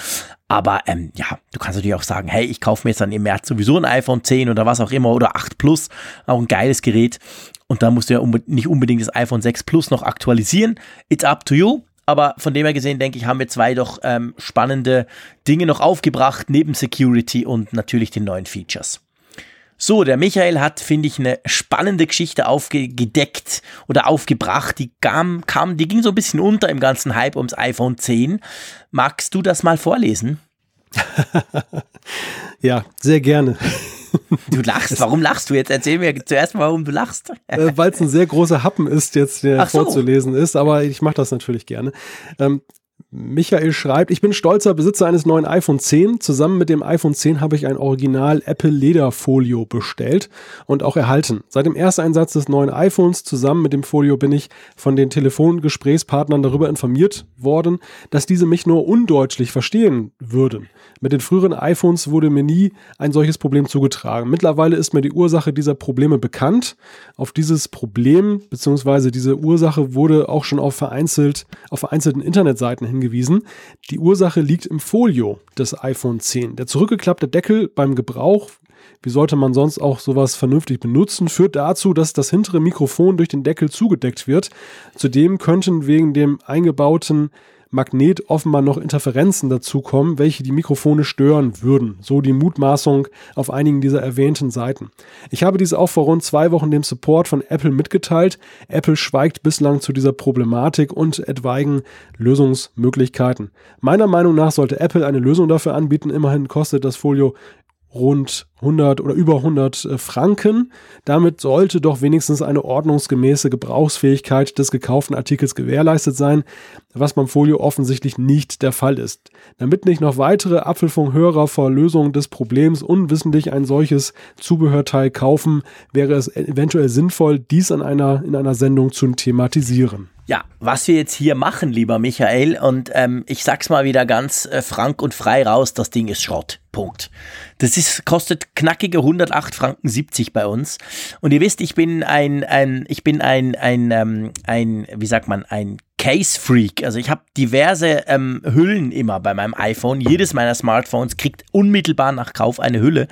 Aber ähm, ja, du kannst natürlich auch sagen, hey, ich kaufe mir jetzt dann im März sowieso ein iPhone 10 oder was auch immer oder 8 Plus, auch ein geiles Gerät. Und da musst du ja unbe nicht unbedingt das iPhone 6 Plus noch aktualisieren. It's up to you. Aber von dem her gesehen, denke ich, haben wir zwei doch ähm, spannende Dinge noch aufgebracht, neben Security und natürlich den neuen Features. So, der Michael hat, finde ich, eine spannende Geschichte aufgedeckt oder aufgebracht. Die kam, kam, die ging so ein bisschen unter im ganzen Hype ums iPhone 10. Magst du das mal vorlesen? ja, sehr gerne. Du lachst. Warum lachst du jetzt? Erzähl mir zuerst mal, warum du lachst. Äh, Weil es ein sehr großer Happen ist, jetzt der so. vorzulesen ist, aber ich mache das natürlich gerne. Ähm, Michael schreibt, ich bin stolzer Besitzer eines neuen iPhone 10. Zusammen mit dem iPhone 10 habe ich ein Original Apple Lederfolio bestellt und auch erhalten. Seit dem Ersteinsatz des neuen iPhones zusammen mit dem Folio bin ich von den Telefongesprächspartnern darüber informiert worden, dass diese mich nur undeutlich verstehen würden. Mit den früheren iPhones wurde mir nie ein solches Problem zugetragen. Mittlerweile ist mir die Ursache dieser Probleme bekannt. Auf dieses Problem bzw. diese Ursache wurde auch schon auf vereinzelt auf vereinzelten Internetseiten hingewiesen. Die Ursache liegt im Folio des iPhone 10. Der zurückgeklappte Deckel beim Gebrauch wie sollte man sonst auch sowas vernünftig benutzen, führt dazu, dass das hintere Mikrofon durch den Deckel zugedeckt wird. Zudem könnten wegen dem eingebauten Magnet offenbar noch Interferenzen dazukommen, welche die Mikrofone stören würden. So die Mutmaßung auf einigen dieser erwähnten Seiten. Ich habe dies auch vor rund zwei Wochen dem Support von Apple mitgeteilt. Apple schweigt bislang zu dieser Problematik und etwaigen Lösungsmöglichkeiten. Meiner Meinung nach sollte Apple eine Lösung dafür anbieten. Immerhin kostet das Folio rund 100 oder über 100 äh, Franken. Damit sollte doch wenigstens eine ordnungsgemäße Gebrauchsfähigkeit des gekauften Artikels gewährleistet sein, was beim Folio offensichtlich nicht der Fall ist. Damit nicht noch weitere Apfelfunkhörer vor Lösung des Problems unwissentlich ein solches Zubehörteil kaufen, wäre es eventuell sinnvoll, dies an einer, in einer Sendung zu thematisieren. Ja, was wir jetzt hier machen, lieber Michael, und ähm, ich sag's mal wieder ganz äh, frank und frei raus, das Ding ist Schrott. Punkt. Das ist, kostet knackige 108 Franken 70 bei uns. Und ihr wisst, ich bin ein, ein ich bin ein, ein, ähm, ein, wie sagt man, ein Case Freak. Also ich habe diverse ähm, Hüllen immer bei meinem iPhone. Jedes meiner Smartphones kriegt unmittelbar nach Kauf eine Hülle.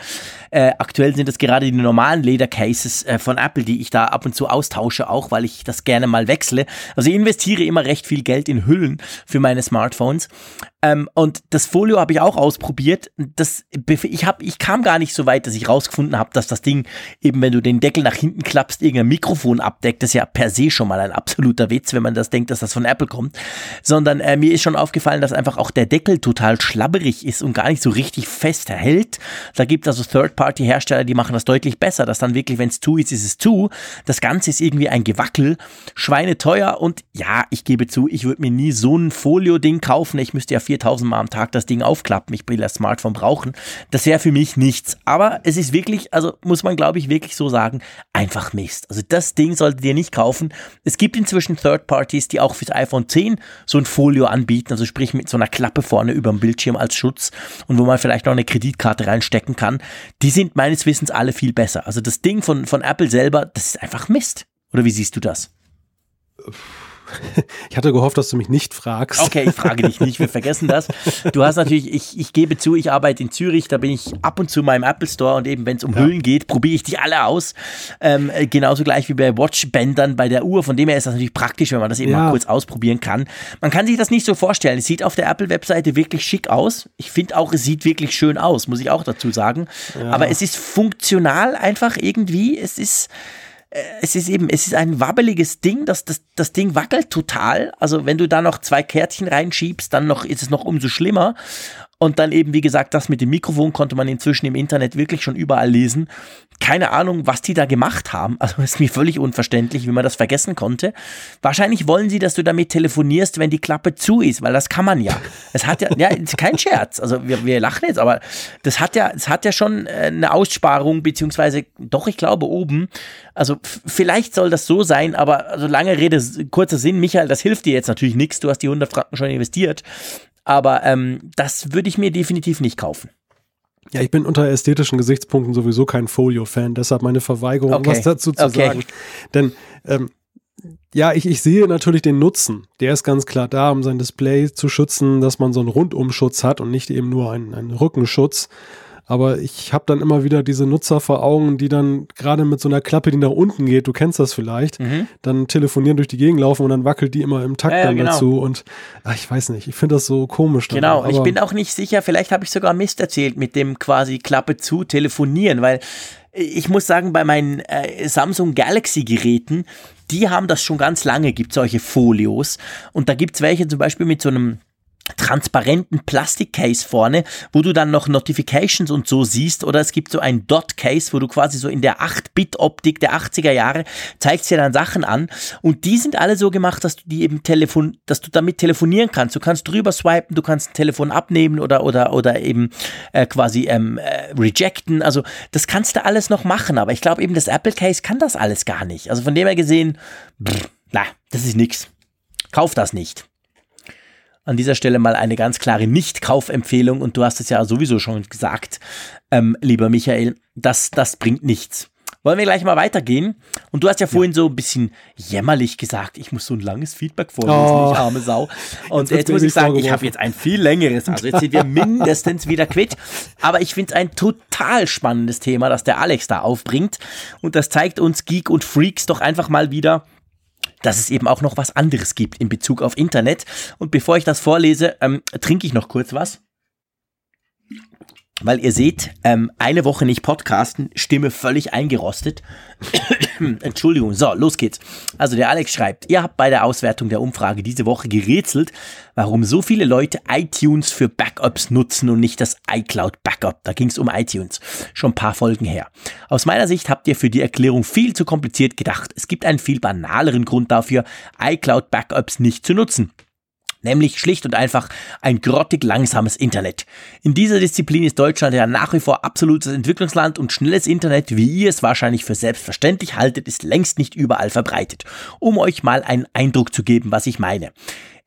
Äh, aktuell sind es gerade die normalen Ledercases äh, von Apple, die ich da ab und zu austausche, auch weil ich das gerne mal wechsle. Also ich investiere immer recht viel Geld in Hüllen für meine Smartphones. Ähm, und das Folio habe ich auch ausprobiert. Das, ich, hab, ich kam gar nicht so weit, dass ich rausgefunden habe, dass das Ding eben, wenn du den Deckel nach hinten klappst, irgendein Mikrofon abdeckt. Das ist ja per se schon mal ein absoluter Witz, wenn man das denkt, dass das von Apple kommt. Sondern äh, mir ist schon aufgefallen, dass einfach auch der Deckel total schlabberig ist und gar nicht so richtig fest hält. Da gibt es also Third-Party-Hersteller, die machen das deutlich besser, dass dann wirklich, wenn es zu ist, ist es zu. Das Ganze ist irgendwie ein Gewackel, schweineteuer und ja, ich gebe zu, ich würde mir nie so ein Folio-Ding kaufen. Ich müsste ja 4000 Mal am Tag das Ding aufklappen. Ich will das Smartphone brauchen. Das wäre für mich nichts. Aber es ist wirklich, also muss man glaube ich wirklich so sagen, einfach Mist. Also das Ding solltet ihr nicht kaufen. Es gibt inzwischen Third Parties, die auch fürs iPhone 10 so ein Folio anbieten, also sprich mit so einer Klappe vorne über dem Bildschirm als Schutz und wo man vielleicht noch eine Kreditkarte reinstecken kann. Die sind meines Wissens alle viel besser. Also das Ding von, von Apple selber, das ist einfach Mist. Oder wie siehst du das? Ich hatte gehofft, dass du mich nicht fragst. Okay, ich frage dich nicht, wir vergessen das. Du hast natürlich, ich, ich gebe zu, ich arbeite in Zürich, da bin ich ab und zu in meinem Apple Store und eben wenn es um ja. Hüllen geht, probiere ich die alle aus. Ähm, genauso gleich wie bei Watchbändern bei der Uhr. Von dem her ist das natürlich praktisch, wenn man das eben ja. mal kurz ausprobieren kann. Man kann sich das nicht so vorstellen. Es sieht auf der Apple-Webseite wirklich schick aus. Ich finde auch, es sieht wirklich schön aus, muss ich auch dazu sagen. Ja. Aber es ist funktional einfach irgendwie. Es ist äh, es ist eben, es ist ein wabbeliges Ding, das, das, das Ding wackelt total. Also wenn du da noch zwei Kärtchen reinschiebst, dann noch ist es noch umso schlimmer. Und dann eben, wie gesagt, das mit dem Mikrofon konnte man inzwischen im Internet wirklich schon überall lesen. Keine Ahnung, was die da gemacht haben. Also ist mir völlig unverständlich, wie man das vergessen konnte. Wahrscheinlich wollen sie, dass du damit telefonierst, wenn die Klappe zu ist, weil das kann man ja. Es hat ja, ja, kein Scherz. Also wir, wir lachen jetzt, aber das hat ja, es hat ja schon äh, eine Aussparung, beziehungsweise doch, ich glaube, oben. Also vielleicht soll das so sein, aber also lange Rede, kurzer Sinn, Michael, das hilft dir jetzt natürlich nichts. Du hast die 100 Franken schon investiert. Aber ähm, das würde ich mir definitiv nicht kaufen. Ja, ich bin unter ästhetischen Gesichtspunkten sowieso kein Folio-Fan, deshalb meine Verweigerung, okay. was dazu zu okay. sagen. Denn ähm, ja, ich, ich sehe natürlich den Nutzen. Der ist ganz klar da, um sein Display zu schützen, dass man so einen Rundumschutz hat und nicht eben nur einen, einen Rückenschutz. Aber ich habe dann immer wieder diese Nutzer vor Augen, die dann gerade mit so einer Klappe, die nach unten geht, du kennst das vielleicht, mhm. dann telefonieren durch die Gegend laufen und dann wackelt die immer im Takt ja, dann genau. dazu. Und ach, ich weiß nicht, ich finde das so komisch. Dann, genau, ich bin auch nicht sicher, vielleicht habe ich sogar Mist erzählt mit dem quasi Klappe zu telefonieren, weil ich muss sagen, bei meinen äh, Samsung Galaxy Geräten, die haben das schon ganz lange, gibt solche Folios. Und da gibt es welche zum Beispiel mit so einem transparenten Plastikcase vorne, wo du dann noch Notifications und so siehst oder es gibt so ein Dot-Case, wo du quasi so in der 8-Bit-Optik der 80er Jahre zeigst dir dann Sachen an und die sind alle so gemacht, dass du die eben telefon, dass du damit telefonieren kannst. Du kannst drüber swipen, du kannst ein Telefon abnehmen oder oder oder eben äh, quasi ähm, äh, rejecten. Also das kannst du alles noch machen, aber ich glaube eben das Apple Case kann das alles gar nicht. Also von dem her gesehen, pff, na, das ist nix. Kauf das nicht. An dieser Stelle mal eine ganz klare Nicht-Kaufempfehlung und du hast es ja sowieso schon gesagt, ähm, lieber Michael, das, das bringt nichts. Wollen wir gleich mal weitergehen? Und du hast ja vorhin ja. so ein bisschen jämmerlich gesagt, ich muss so ein langes Feedback vorlesen, oh. ich arme Sau. Und jetzt, jetzt muss ich sagen, ich habe jetzt ein viel längeres. Also jetzt sind wir mindestens wieder quitt. Aber ich finde es ein total spannendes Thema, das der Alex da aufbringt. Und das zeigt uns Geek und Freaks doch einfach mal wieder, dass es eben auch noch was anderes gibt in Bezug auf Internet. Und bevor ich das vorlese, ähm, trinke ich noch kurz was. Weil ihr seht, ähm, eine Woche nicht podcasten, Stimme völlig eingerostet. Entschuldigung, so, los geht's. Also der Alex schreibt, ihr habt bei der Auswertung der Umfrage diese Woche gerätselt, warum so viele Leute iTunes für Backups nutzen und nicht das iCloud Backup. Da ging's um iTunes. Schon ein paar Folgen her. Aus meiner Sicht habt ihr für die Erklärung viel zu kompliziert gedacht. Es gibt einen viel banaleren Grund dafür, iCloud Backups nicht zu nutzen nämlich schlicht und einfach ein grottig langsames Internet. In dieser Disziplin ist Deutschland ja nach wie vor absolutes Entwicklungsland und schnelles Internet, wie ihr es wahrscheinlich für selbstverständlich haltet, ist längst nicht überall verbreitet. Um euch mal einen Eindruck zu geben, was ich meine.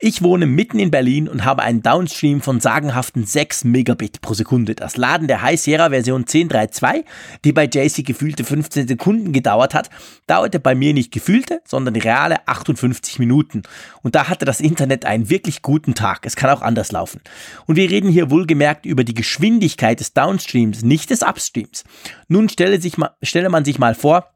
Ich wohne mitten in Berlin und habe einen Downstream von sagenhaften 6 Megabit pro Sekunde. Das Laden der High Sierra Version 10.3.2, die bei JC gefühlte 15 Sekunden gedauert hat, dauerte bei mir nicht gefühlte, sondern reale 58 Minuten. Und da hatte das Internet einen wirklich guten Tag. Es kann auch anders laufen. Und wir reden hier wohlgemerkt über die Geschwindigkeit des Downstreams, nicht des Upstreams. Nun stelle, sich mal, stelle man sich mal vor,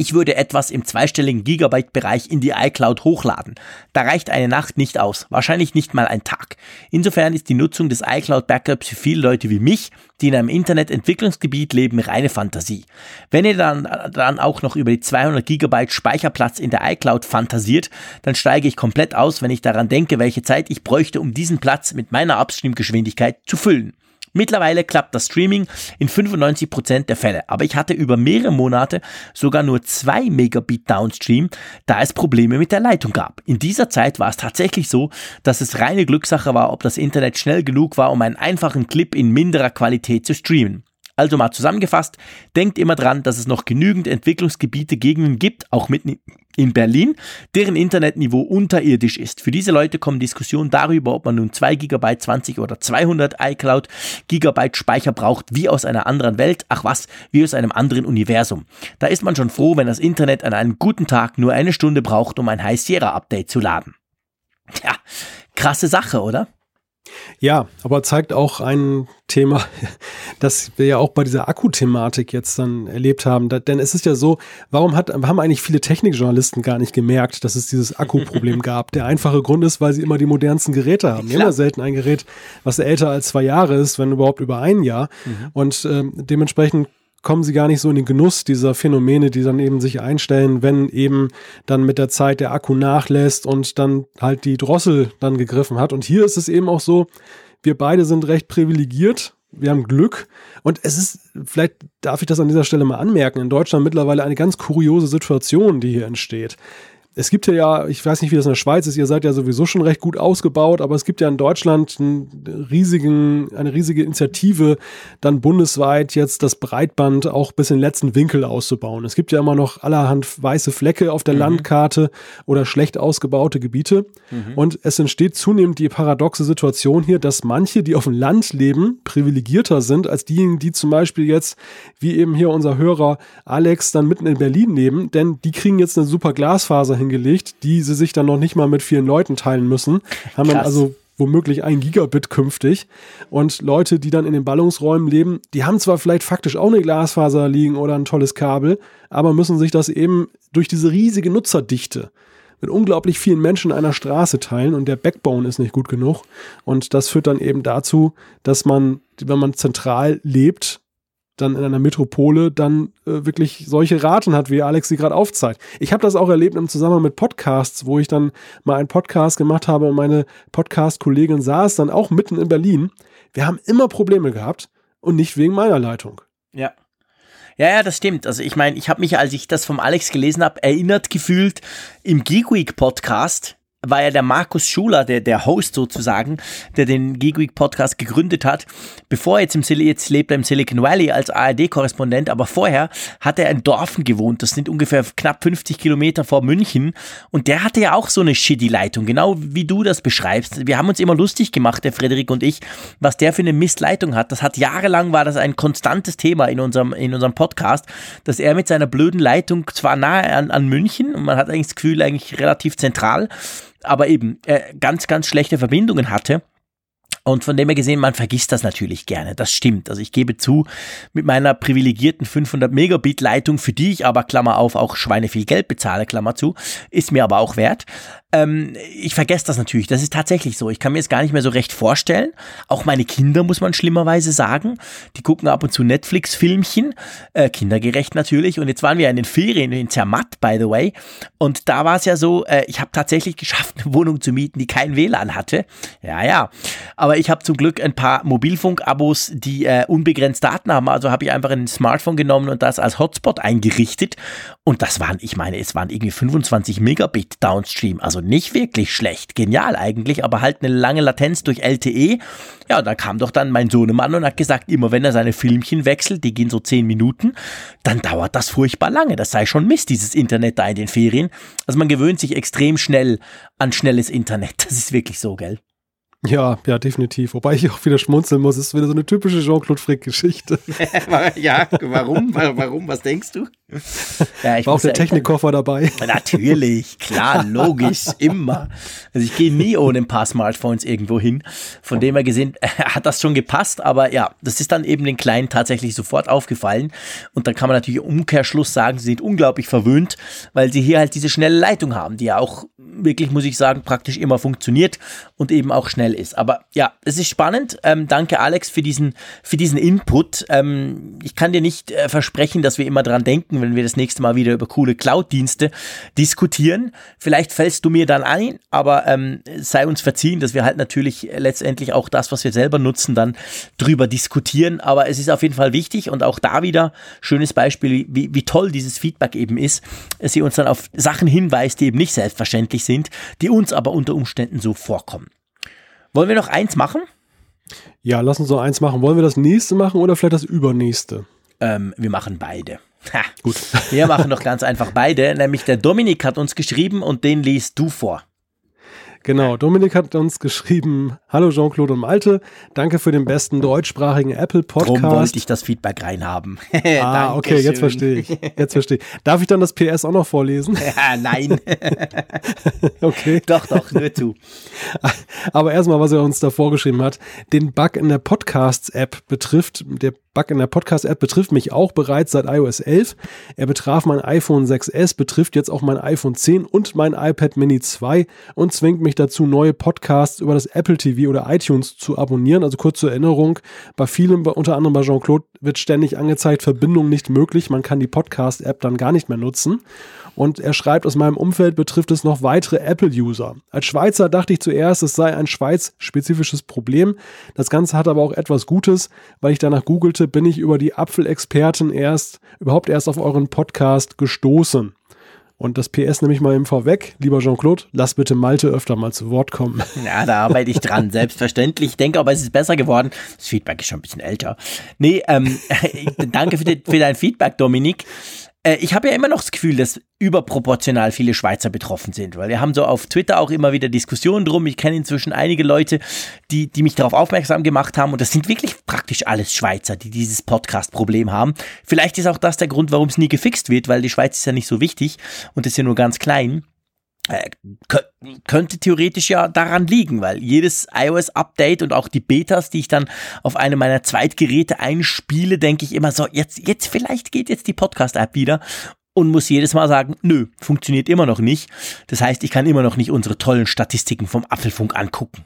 ich würde etwas im zweistelligen Gigabyte-Bereich in die iCloud hochladen. Da reicht eine Nacht nicht aus, wahrscheinlich nicht mal ein Tag. Insofern ist die Nutzung des iCloud-Backups für viele Leute wie mich, die in einem Internet-Entwicklungsgebiet leben, reine Fantasie. Wenn ihr dann, dann auch noch über die 200 Gigabyte Speicherplatz in der iCloud fantasiert, dann steige ich komplett aus, wenn ich daran denke, welche Zeit ich bräuchte, um diesen Platz mit meiner Upstream-Geschwindigkeit zu füllen. Mittlerweile klappt das Streaming in 95% der Fälle, aber ich hatte über mehrere Monate sogar nur 2 Megabit Downstream, da es Probleme mit der Leitung gab. In dieser Zeit war es tatsächlich so, dass es reine Glückssache war, ob das Internet schnell genug war, um einen einfachen Clip in minderer Qualität zu streamen. Also mal zusammengefasst, denkt immer dran, dass es noch genügend Entwicklungsgebiete Gegenden gibt, auch mitten in Berlin, deren Internetniveau unterirdisch ist. Für diese Leute kommen Diskussionen darüber, ob man nun 2 GB, 20 oder 200 iCloud Gigabyte Speicher braucht, wie aus einer anderen Welt, ach was, wie aus einem anderen Universum. Da ist man schon froh, wenn das Internet an einem guten Tag nur eine Stunde braucht, um ein High Sierra Update zu laden. Ja, krasse Sache, oder? Ja, aber zeigt auch ein Thema, das wir ja auch bei dieser Akku-Thematik jetzt dann erlebt haben. Da, denn es ist ja so, warum hat, haben eigentlich viele Technikjournalisten gar nicht gemerkt, dass es dieses Akku-Problem gab? Der einfache Grund ist, weil sie immer die modernsten Geräte haben. Immer selten ein Gerät, was älter als zwei Jahre ist, wenn überhaupt über ein Jahr. Mhm. Und ähm, dementsprechend kommen sie gar nicht so in den Genuss dieser Phänomene, die dann eben sich einstellen, wenn eben dann mit der Zeit der Akku nachlässt und dann halt die Drossel dann gegriffen hat. Und hier ist es eben auch so, wir beide sind recht privilegiert. Wir haben Glück. Und es ist, vielleicht darf ich das an dieser Stelle mal anmerken, in Deutschland mittlerweile eine ganz kuriose Situation, die hier entsteht es gibt ja, ich weiß nicht, wie das in der Schweiz ist, ihr seid ja sowieso schon recht gut ausgebaut, aber es gibt ja in Deutschland einen riesigen, eine riesige Initiative, dann bundesweit jetzt das Breitband auch bis in den letzten Winkel auszubauen. Es gibt ja immer noch allerhand weiße Flecke auf der mhm. Landkarte oder schlecht ausgebaute Gebiete. Mhm. Und es entsteht zunehmend die paradoxe Situation hier, dass manche, die auf dem Land leben, privilegierter sind als diejenigen, die zum Beispiel jetzt, wie eben hier unser Hörer Alex, dann mitten in Berlin leben, denn die kriegen jetzt eine super Glasfaser hingelegt, die sie sich dann noch nicht mal mit vielen Leuten teilen müssen. Haben dann also womöglich ein Gigabit künftig. Und Leute, die dann in den Ballungsräumen leben, die haben zwar vielleicht faktisch auch eine Glasfaser liegen oder ein tolles Kabel, aber müssen sich das eben durch diese riesige Nutzerdichte mit unglaublich vielen Menschen einer Straße teilen und der Backbone ist nicht gut genug. Und das führt dann eben dazu, dass man, wenn man zentral lebt, dann in einer Metropole dann äh, wirklich solche Raten hat, wie Alex sie gerade aufzeigt. Ich habe das auch erlebt im Zusammenhang mit Podcasts, wo ich dann mal einen Podcast gemacht habe und meine Podcast-Kollegin saß dann auch mitten in Berlin. Wir haben immer Probleme gehabt und nicht wegen meiner Leitung. Ja. Ja, ja, das stimmt. Also ich meine, ich habe mich, als ich das vom Alex gelesen habe, erinnert gefühlt im Geek Week Podcast war ja der Markus Schuler, der, der Host sozusagen, der den Geekweek Podcast gegründet hat. Bevor er jetzt im jetzt lebt er im Silicon Valley als ARD-Korrespondent, aber vorher hat er in Dorfen gewohnt. Das sind ungefähr knapp 50 Kilometer vor München. Und der hatte ja auch so eine Shitty-Leitung, genau wie du das beschreibst. Wir haben uns immer lustig gemacht, der Frederik und ich, was der für eine Mistleitung hat. Das hat jahrelang war das ein konstantes Thema in unserem, in unserem Podcast, dass er mit seiner blöden Leitung zwar nahe an, an München und man hat eigentlich das Gefühl, eigentlich relativ zentral, aber eben äh, ganz, ganz schlechte Verbindungen hatte. Und von dem her gesehen, man vergisst das natürlich gerne. Das stimmt. Also ich gebe zu, mit meiner privilegierten 500 Megabit Leitung, für die ich aber, Klammer auf, auch Schweine viel Geld bezahle, Klammer zu, ist mir aber auch wert. Ähm, ich vergesse das natürlich. Das ist tatsächlich so. Ich kann mir es gar nicht mehr so recht vorstellen. Auch meine Kinder, muss man schlimmerweise sagen. Die gucken ab und zu Netflix-Filmchen. Äh, kindergerecht natürlich. Und jetzt waren wir in den Ferien in Zermatt, by the way. Und da war es ja so, äh, ich habe tatsächlich geschafft, eine Wohnung zu mieten, die kein WLAN hatte. Ja, ja. Aber ich habe zum Glück ein paar Mobilfunk-Abos, die äh, unbegrenzt Daten haben. Also habe ich einfach ein Smartphone genommen und das als Hotspot eingerichtet. Und das waren, ich meine, es waren irgendwie 25 Megabit Downstream. Also Also nicht wirklich schlecht, genial eigentlich, aber halt eine lange Latenz durch LTE. Ja, da kam doch dann mein Sohnemann und hat gesagt, immer wenn er seine Filmchen wechselt, die gehen so zehn Minuten, dann dauert das furchtbar lange. Das sei schon Mist, dieses Internet da in den Ferien. Also man gewöhnt sich extrem schnell an schnelles Internet. Das ist wirklich so, gell? Ja, ja, definitiv. Wobei ich auch wieder schmunzeln muss. Es ist wieder so eine typische Jean-Claude Frick-Geschichte. ja, warum? Warum? Was denkst du? Ja, ich War auch der ja Technikkoffer dabei? Natürlich, klar, logisch, immer. Also ich gehe nie ohne ein paar Smartphones irgendwo hin. Von dem her gesehen hat das schon gepasst, aber ja, das ist dann eben den Kleinen tatsächlich sofort aufgefallen. Und dann kann man natürlich im Umkehrschluss sagen, sie sind unglaublich verwöhnt, weil sie hier halt diese schnelle Leitung haben, die ja auch wirklich, muss ich sagen, praktisch immer funktioniert und eben auch schnell ist. Aber ja, es ist spannend. Ähm, danke Alex für diesen, für diesen Input. Ähm, ich kann dir nicht äh, versprechen, dass wir immer dran denken, wenn wir das nächste Mal wieder über coole Cloud-Dienste diskutieren. Vielleicht fällst du mir dann ein, aber ähm, sei uns verziehen, dass wir halt natürlich letztendlich auch das, was wir selber nutzen, dann drüber diskutieren. Aber es ist auf jeden Fall wichtig und auch da wieder schönes Beispiel, wie, wie toll dieses Feedback eben ist, dass sie uns dann auf Sachen hinweist, die eben nicht selbstverständlich sind, die uns aber unter Umständen so vorkommen. Wollen wir noch eins machen? Ja, lass uns so eins machen. Wollen wir das nächste machen oder vielleicht das übernächste? Ähm, wir machen beide. Ha, gut. Wir machen doch ganz einfach beide. Nämlich der Dominik hat uns geschrieben und den liest du vor. Genau, Dominik hat uns geschrieben, hallo Jean-Claude und Malte, danke für den besten deutschsprachigen Apple Podcast. Warum wollte ich das Feedback reinhaben? ah, okay, jetzt verstehe ich. Jetzt verstehe ich. Darf ich dann das PS auch noch vorlesen? Ja, nein. okay. Doch, doch, nur zu. Aber erstmal, was er uns da vorgeschrieben hat, den Bug in der Podcasts-App betrifft, der Bug in der Podcast-App betrifft mich auch bereits seit iOS 11. Er betraf mein iPhone 6S, betrifft jetzt auch mein iPhone 10 und mein iPad Mini 2 und zwingt mich dazu, neue Podcasts über das Apple TV oder iTunes zu abonnieren. Also kurz zur Erinnerung, bei vielen, unter anderem bei Jean-Claude, wird ständig angezeigt, Verbindung nicht möglich. Man kann die Podcast-App dann gar nicht mehr nutzen. Und er schreibt, aus meinem Umfeld betrifft es noch weitere Apple-User. Als Schweizer dachte ich zuerst, es sei ein Schweiz-spezifisches Problem. Das Ganze hat aber auch etwas Gutes, weil ich danach googelte, bin ich über die Apfelexperten erst, überhaupt erst auf euren Podcast gestoßen. Und das PS nehme ich mal eben vorweg. Lieber Jean-Claude, lass bitte Malte öfter mal zu Wort kommen. Ja, da arbeite ich dran, selbstverständlich. Ich denke aber, es ist besser geworden. Das Feedback ist schon ein bisschen älter. Nee, ähm, danke für, die, für dein Feedback, Dominik. Äh, ich habe ja immer noch das Gefühl, dass überproportional viele Schweizer betroffen sind, weil wir haben so auf Twitter auch immer wieder Diskussionen drum. Ich kenne inzwischen einige Leute, die, die mich darauf aufmerksam gemacht haben und das sind wirklich praktisch alles Schweizer, die dieses Podcast-Problem haben. Vielleicht ist auch das der Grund, warum es nie gefixt wird, weil die Schweiz ist ja nicht so wichtig und ist ja nur ganz klein. Äh, könnte theoretisch ja daran liegen, weil jedes iOS-Update und auch die Betas, die ich dann auf eine meiner Zweitgeräte einspiele, denke ich immer so, jetzt, jetzt vielleicht geht jetzt die Podcast-App wieder und muss jedes Mal sagen, nö, funktioniert immer noch nicht. Das heißt, ich kann immer noch nicht unsere tollen Statistiken vom Apfelfunk angucken.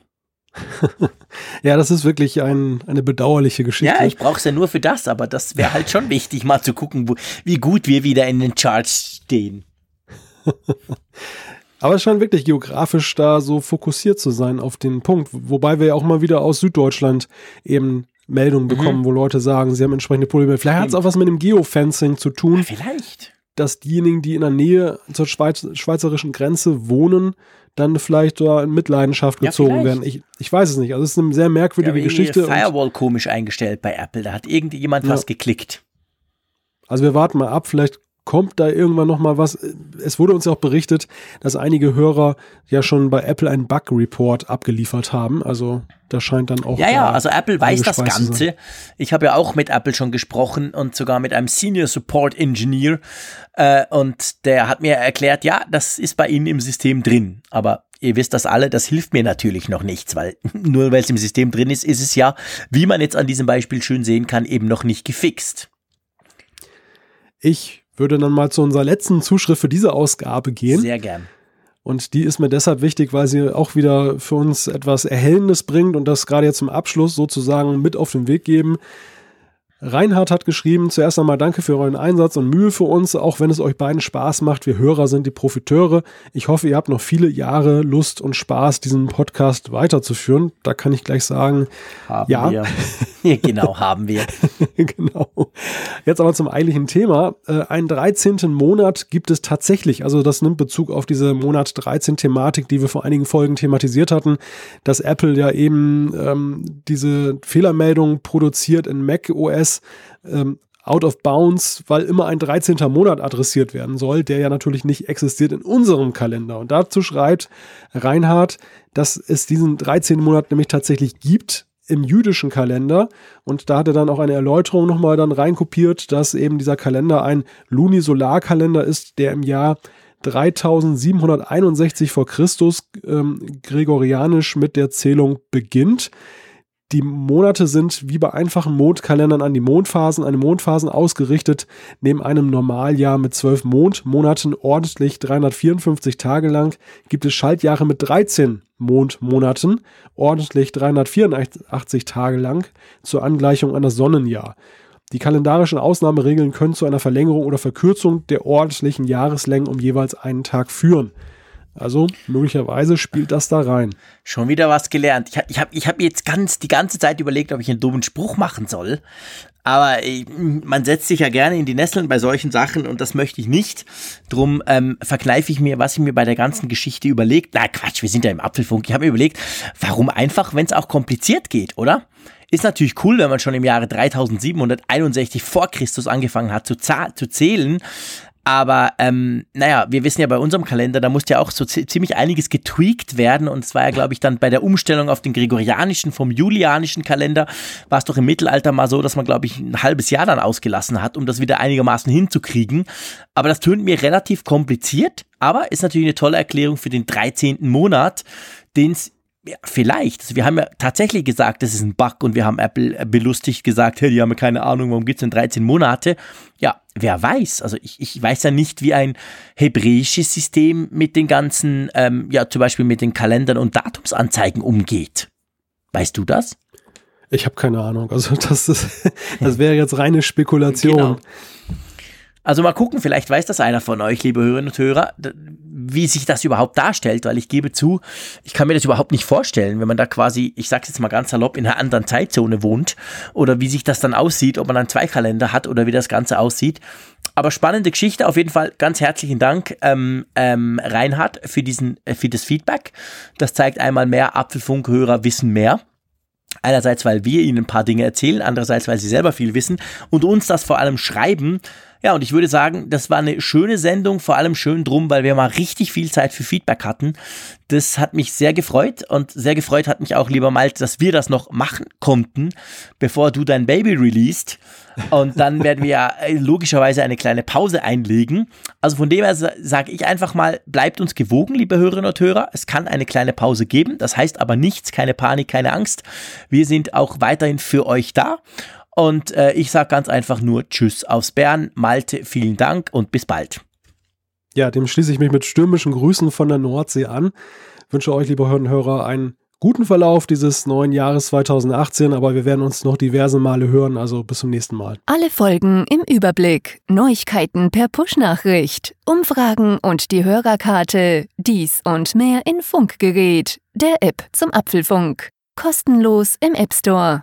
ja, das ist wirklich ein, eine bedauerliche Geschichte. Ja, ich brauche es ja nur für das, aber das wäre halt schon wichtig, mal zu gucken, wo, wie gut wir wieder in den Charts stehen. Aber es scheint wirklich geografisch da so fokussiert zu sein auf den Punkt. Wobei wir ja auch mal wieder aus Süddeutschland eben Meldungen mhm. bekommen, mhm. wo Leute sagen, sie haben entsprechende Probleme. Vielleicht hat es auch was mit dem Geofencing zu tun. Ja, vielleicht. Dass diejenigen, die in der Nähe zur Schweiz, schweizerischen Grenze wohnen, dann vielleicht da in Mitleidenschaft gezogen ja, werden. Ich, ich weiß es nicht. Also es ist eine sehr merkwürdige ja, Geschichte. Firewall komisch eingestellt bei Apple. Da hat irgendjemand ja. was geklickt. Also wir warten mal ab. Vielleicht kommt da irgendwann noch mal was. Es wurde uns ja auch berichtet, dass einige Hörer ja schon bei Apple einen Bug Report abgeliefert haben. Also da scheint dann auch. Ja, ja, also Apple weiß das Ganze. Ich habe ja auch mit Apple schon gesprochen und sogar mit einem Senior Support Engineer. Äh, und der hat mir erklärt, ja, das ist bei Ihnen im System drin. Aber ihr wisst das alle, das hilft mir natürlich noch nichts, weil nur weil es im System drin ist, ist es ja, wie man jetzt an diesem Beispiel schön sehen kann, eben noch nicht gefixt. Ich würde dann mal zu unserer letzten Zuschrift für diese Ausgabe gehen. Sehr gern. Und die ist mir deshalb wichtig, weil sie auch wieder für uns etwas Erhellendes bringt und das gerade jetzt zum Abschluss sozusagen mit auf den Weg geben. Reinhard hat geschrieben, zuerst einmal danke für euren Einsatz und Mühe für uns, auch wenn es euch beiden Spaß macht. Wir Hörer sind die Profiteure. Ich hoffe, ihr habt noch viele Jahre Lust und Spaß, diesen Podcast weiterzuführen. Da kann ich gleich sagen, haben ja. wir. genau, haben wir. genau. Jetzt aber zum eigentlichen Thema. Äh, einen 13. Monat gibt es tatsächlich. Also das nimmt Bezug auf diese Monat 13 Thematik, die wir vor einigen Folgen thematisiert hatten, dass Apple ja eben ähm, diese Fehlermeldung produziert in Mac OS ähm, out of bounds, weil immer ein 13. Monat adressiert werden soll, der ja natürlich nicht existiert in unserem Kalender. Und dazu schreibt Reinhard, dass es diesen 13. Monat nämlich tatsächlich gibt im jüdischen Kalender. Und da hat er dann auch eine Erläuterung nochmal dann reinkopiert, dass eben dieser Kalender ein Lunisolarkalender ist, der im Jahr 3761 vor Christus ähm, gregorianisch mit der Zählung beginnt. Die Monate sind wie bei einfachen Mondkalendern an die Mondphasen, eine Mondphasen ausgerichtet, neben einem Normaljahr mit zwölf Mondmonaten ordentlich 354 Tage lang gibt es Schaltjahre mit 13 Mondmonaten, ordentlich 384 Tage lang zur Angleichung an das Sonnenjahr. Die kalendarischen Ausnahmeregeln können zu einer Verlängerung oder Verkürzung der ordentlichen Jahreslängen um jeweils einen Tag führen. Also möglicherweise spielt das da rein. Schon wieder was gelernt. Ich habe ich hab, ich hab jetzt ganz die ganze Zeit überlegt, ob ich einen dummen Spruch machen soll. Aber ich, man setzt sich ja gerne in die Nesseln bei solchen Sachen und das möchte ich nicht. Drum ähm, verkneife ich mir, was ich mir bei der ganzen Geschichte überlegt. Na Quatsch, wir sind ja im Apfelfunk. Ich habe mir überlegt, warum einfach, wenn es auch kompliziert geht, oder? Ist natürlich cool, wenn man schon im Jahre 3761 vor Christus angefangen hat zu, zu zählen. Aber ähm, naja, wir wissen ja bei unserem Kalender, da musste ja auch so ziemlich einiges getweakt werden. Und es war ja, glaube ich, dann bei der Umstellung auf den gregorianischen vom julianischen Kalender, war es doch im Mittelalter mal so, dass man, glaube ich, ein halbes Jahr dann ausgelassen hat, um das wieder einigermaßen hinzukriegen. Aber das tönt mir relativ kompliziert, aber ist natürlich eine tolle Erklärung für den 13. Monat, den es ja, vielleicht. Also wir haben ja tatsächlich gesagt, das ist ein Bug und wir haben Apple belustigt gesagt, hey, die haben ja keine Ahnung, warum gibt es denn 13 Monate? Ja, wer weiß. Also ich, ich weiß ja nicht, wie ein hebräisches System mit den ganzen, ähm, ja, zum Beispiel mit den Kalendern und Datumsanzeigen umgeht. Weißt du das? Ich habe keine Ahnung. Also das ist, das wäre jetzt reine Spekulation. Genau. Also mal gucken, vielleicht weiß das einer von euch, liebe Hörerinnen und Hörer, wie sich das überhaupt darstellt, weil ich gebe zu, ich kann mir das überhaupt nicht vorstellen, wenn man da quasi, ich sag's jetzt mal ganz salopp, in einer anderen Zeitzone wohnt oder wie sich das dann aussieht, ob man dann zwei Kalender hat oder wie das Ganze aussieht. Aber spannende Geschichte, auf jeden Fall ganz herzlichen Dank, ähm, ähm, Reinhard, für, diesen, äh, für das Feedback. Das zeigt einmal mehr, Apfelfunkhörer wissen mehr. Einerseits, weil wir ihnen ein paar Dinge erzählen, andererseits, weil sie selber viel wissen und uns das vor allem schreiben, ja, und ich würde sagen, das war eine schöne Sendung, vor allem schön drum, weil wir mal richtig viel Zeit für Feedback hatten. Das hat mich sehr gefreut und sehr gefreut hat mich auch, lieber Malte, dass wir das noch machen konnten, bevor du dein Baby released. Und dann werden wir ja äh, logischerweise eine kleine Pause einlegen. Also von dem her sage ich einfach mal, bleibt uns gewogen, liebe Hörerinnen und Hörer. Es kann eine kleine Pause geben. Das heißt aber nichts, keine Panik, keine Angst. Wir sind auch weiterhin für euch da. Und äh, ich sage ganz einfach nur Tschüss aus Bern. Malte, vielen Dank und bis bald. Ja, dem schließe ich mich mit stürmischen Grüßen von der Nordsee an. Ich wünsche euch, liebe Hörer, einen guten Verlauf dieses neuen Jahres 2018, aber wir werden uns noch diverse Male hören, also bis zum nächsten Mal. Alle Folgen im Überblick, Neuigkeiten per Push-Nachricht, Umfragen und die Hörerkarte, dies und mehr in Funkgerät, der App zum Apfelfunk. Kostenlos im App Store.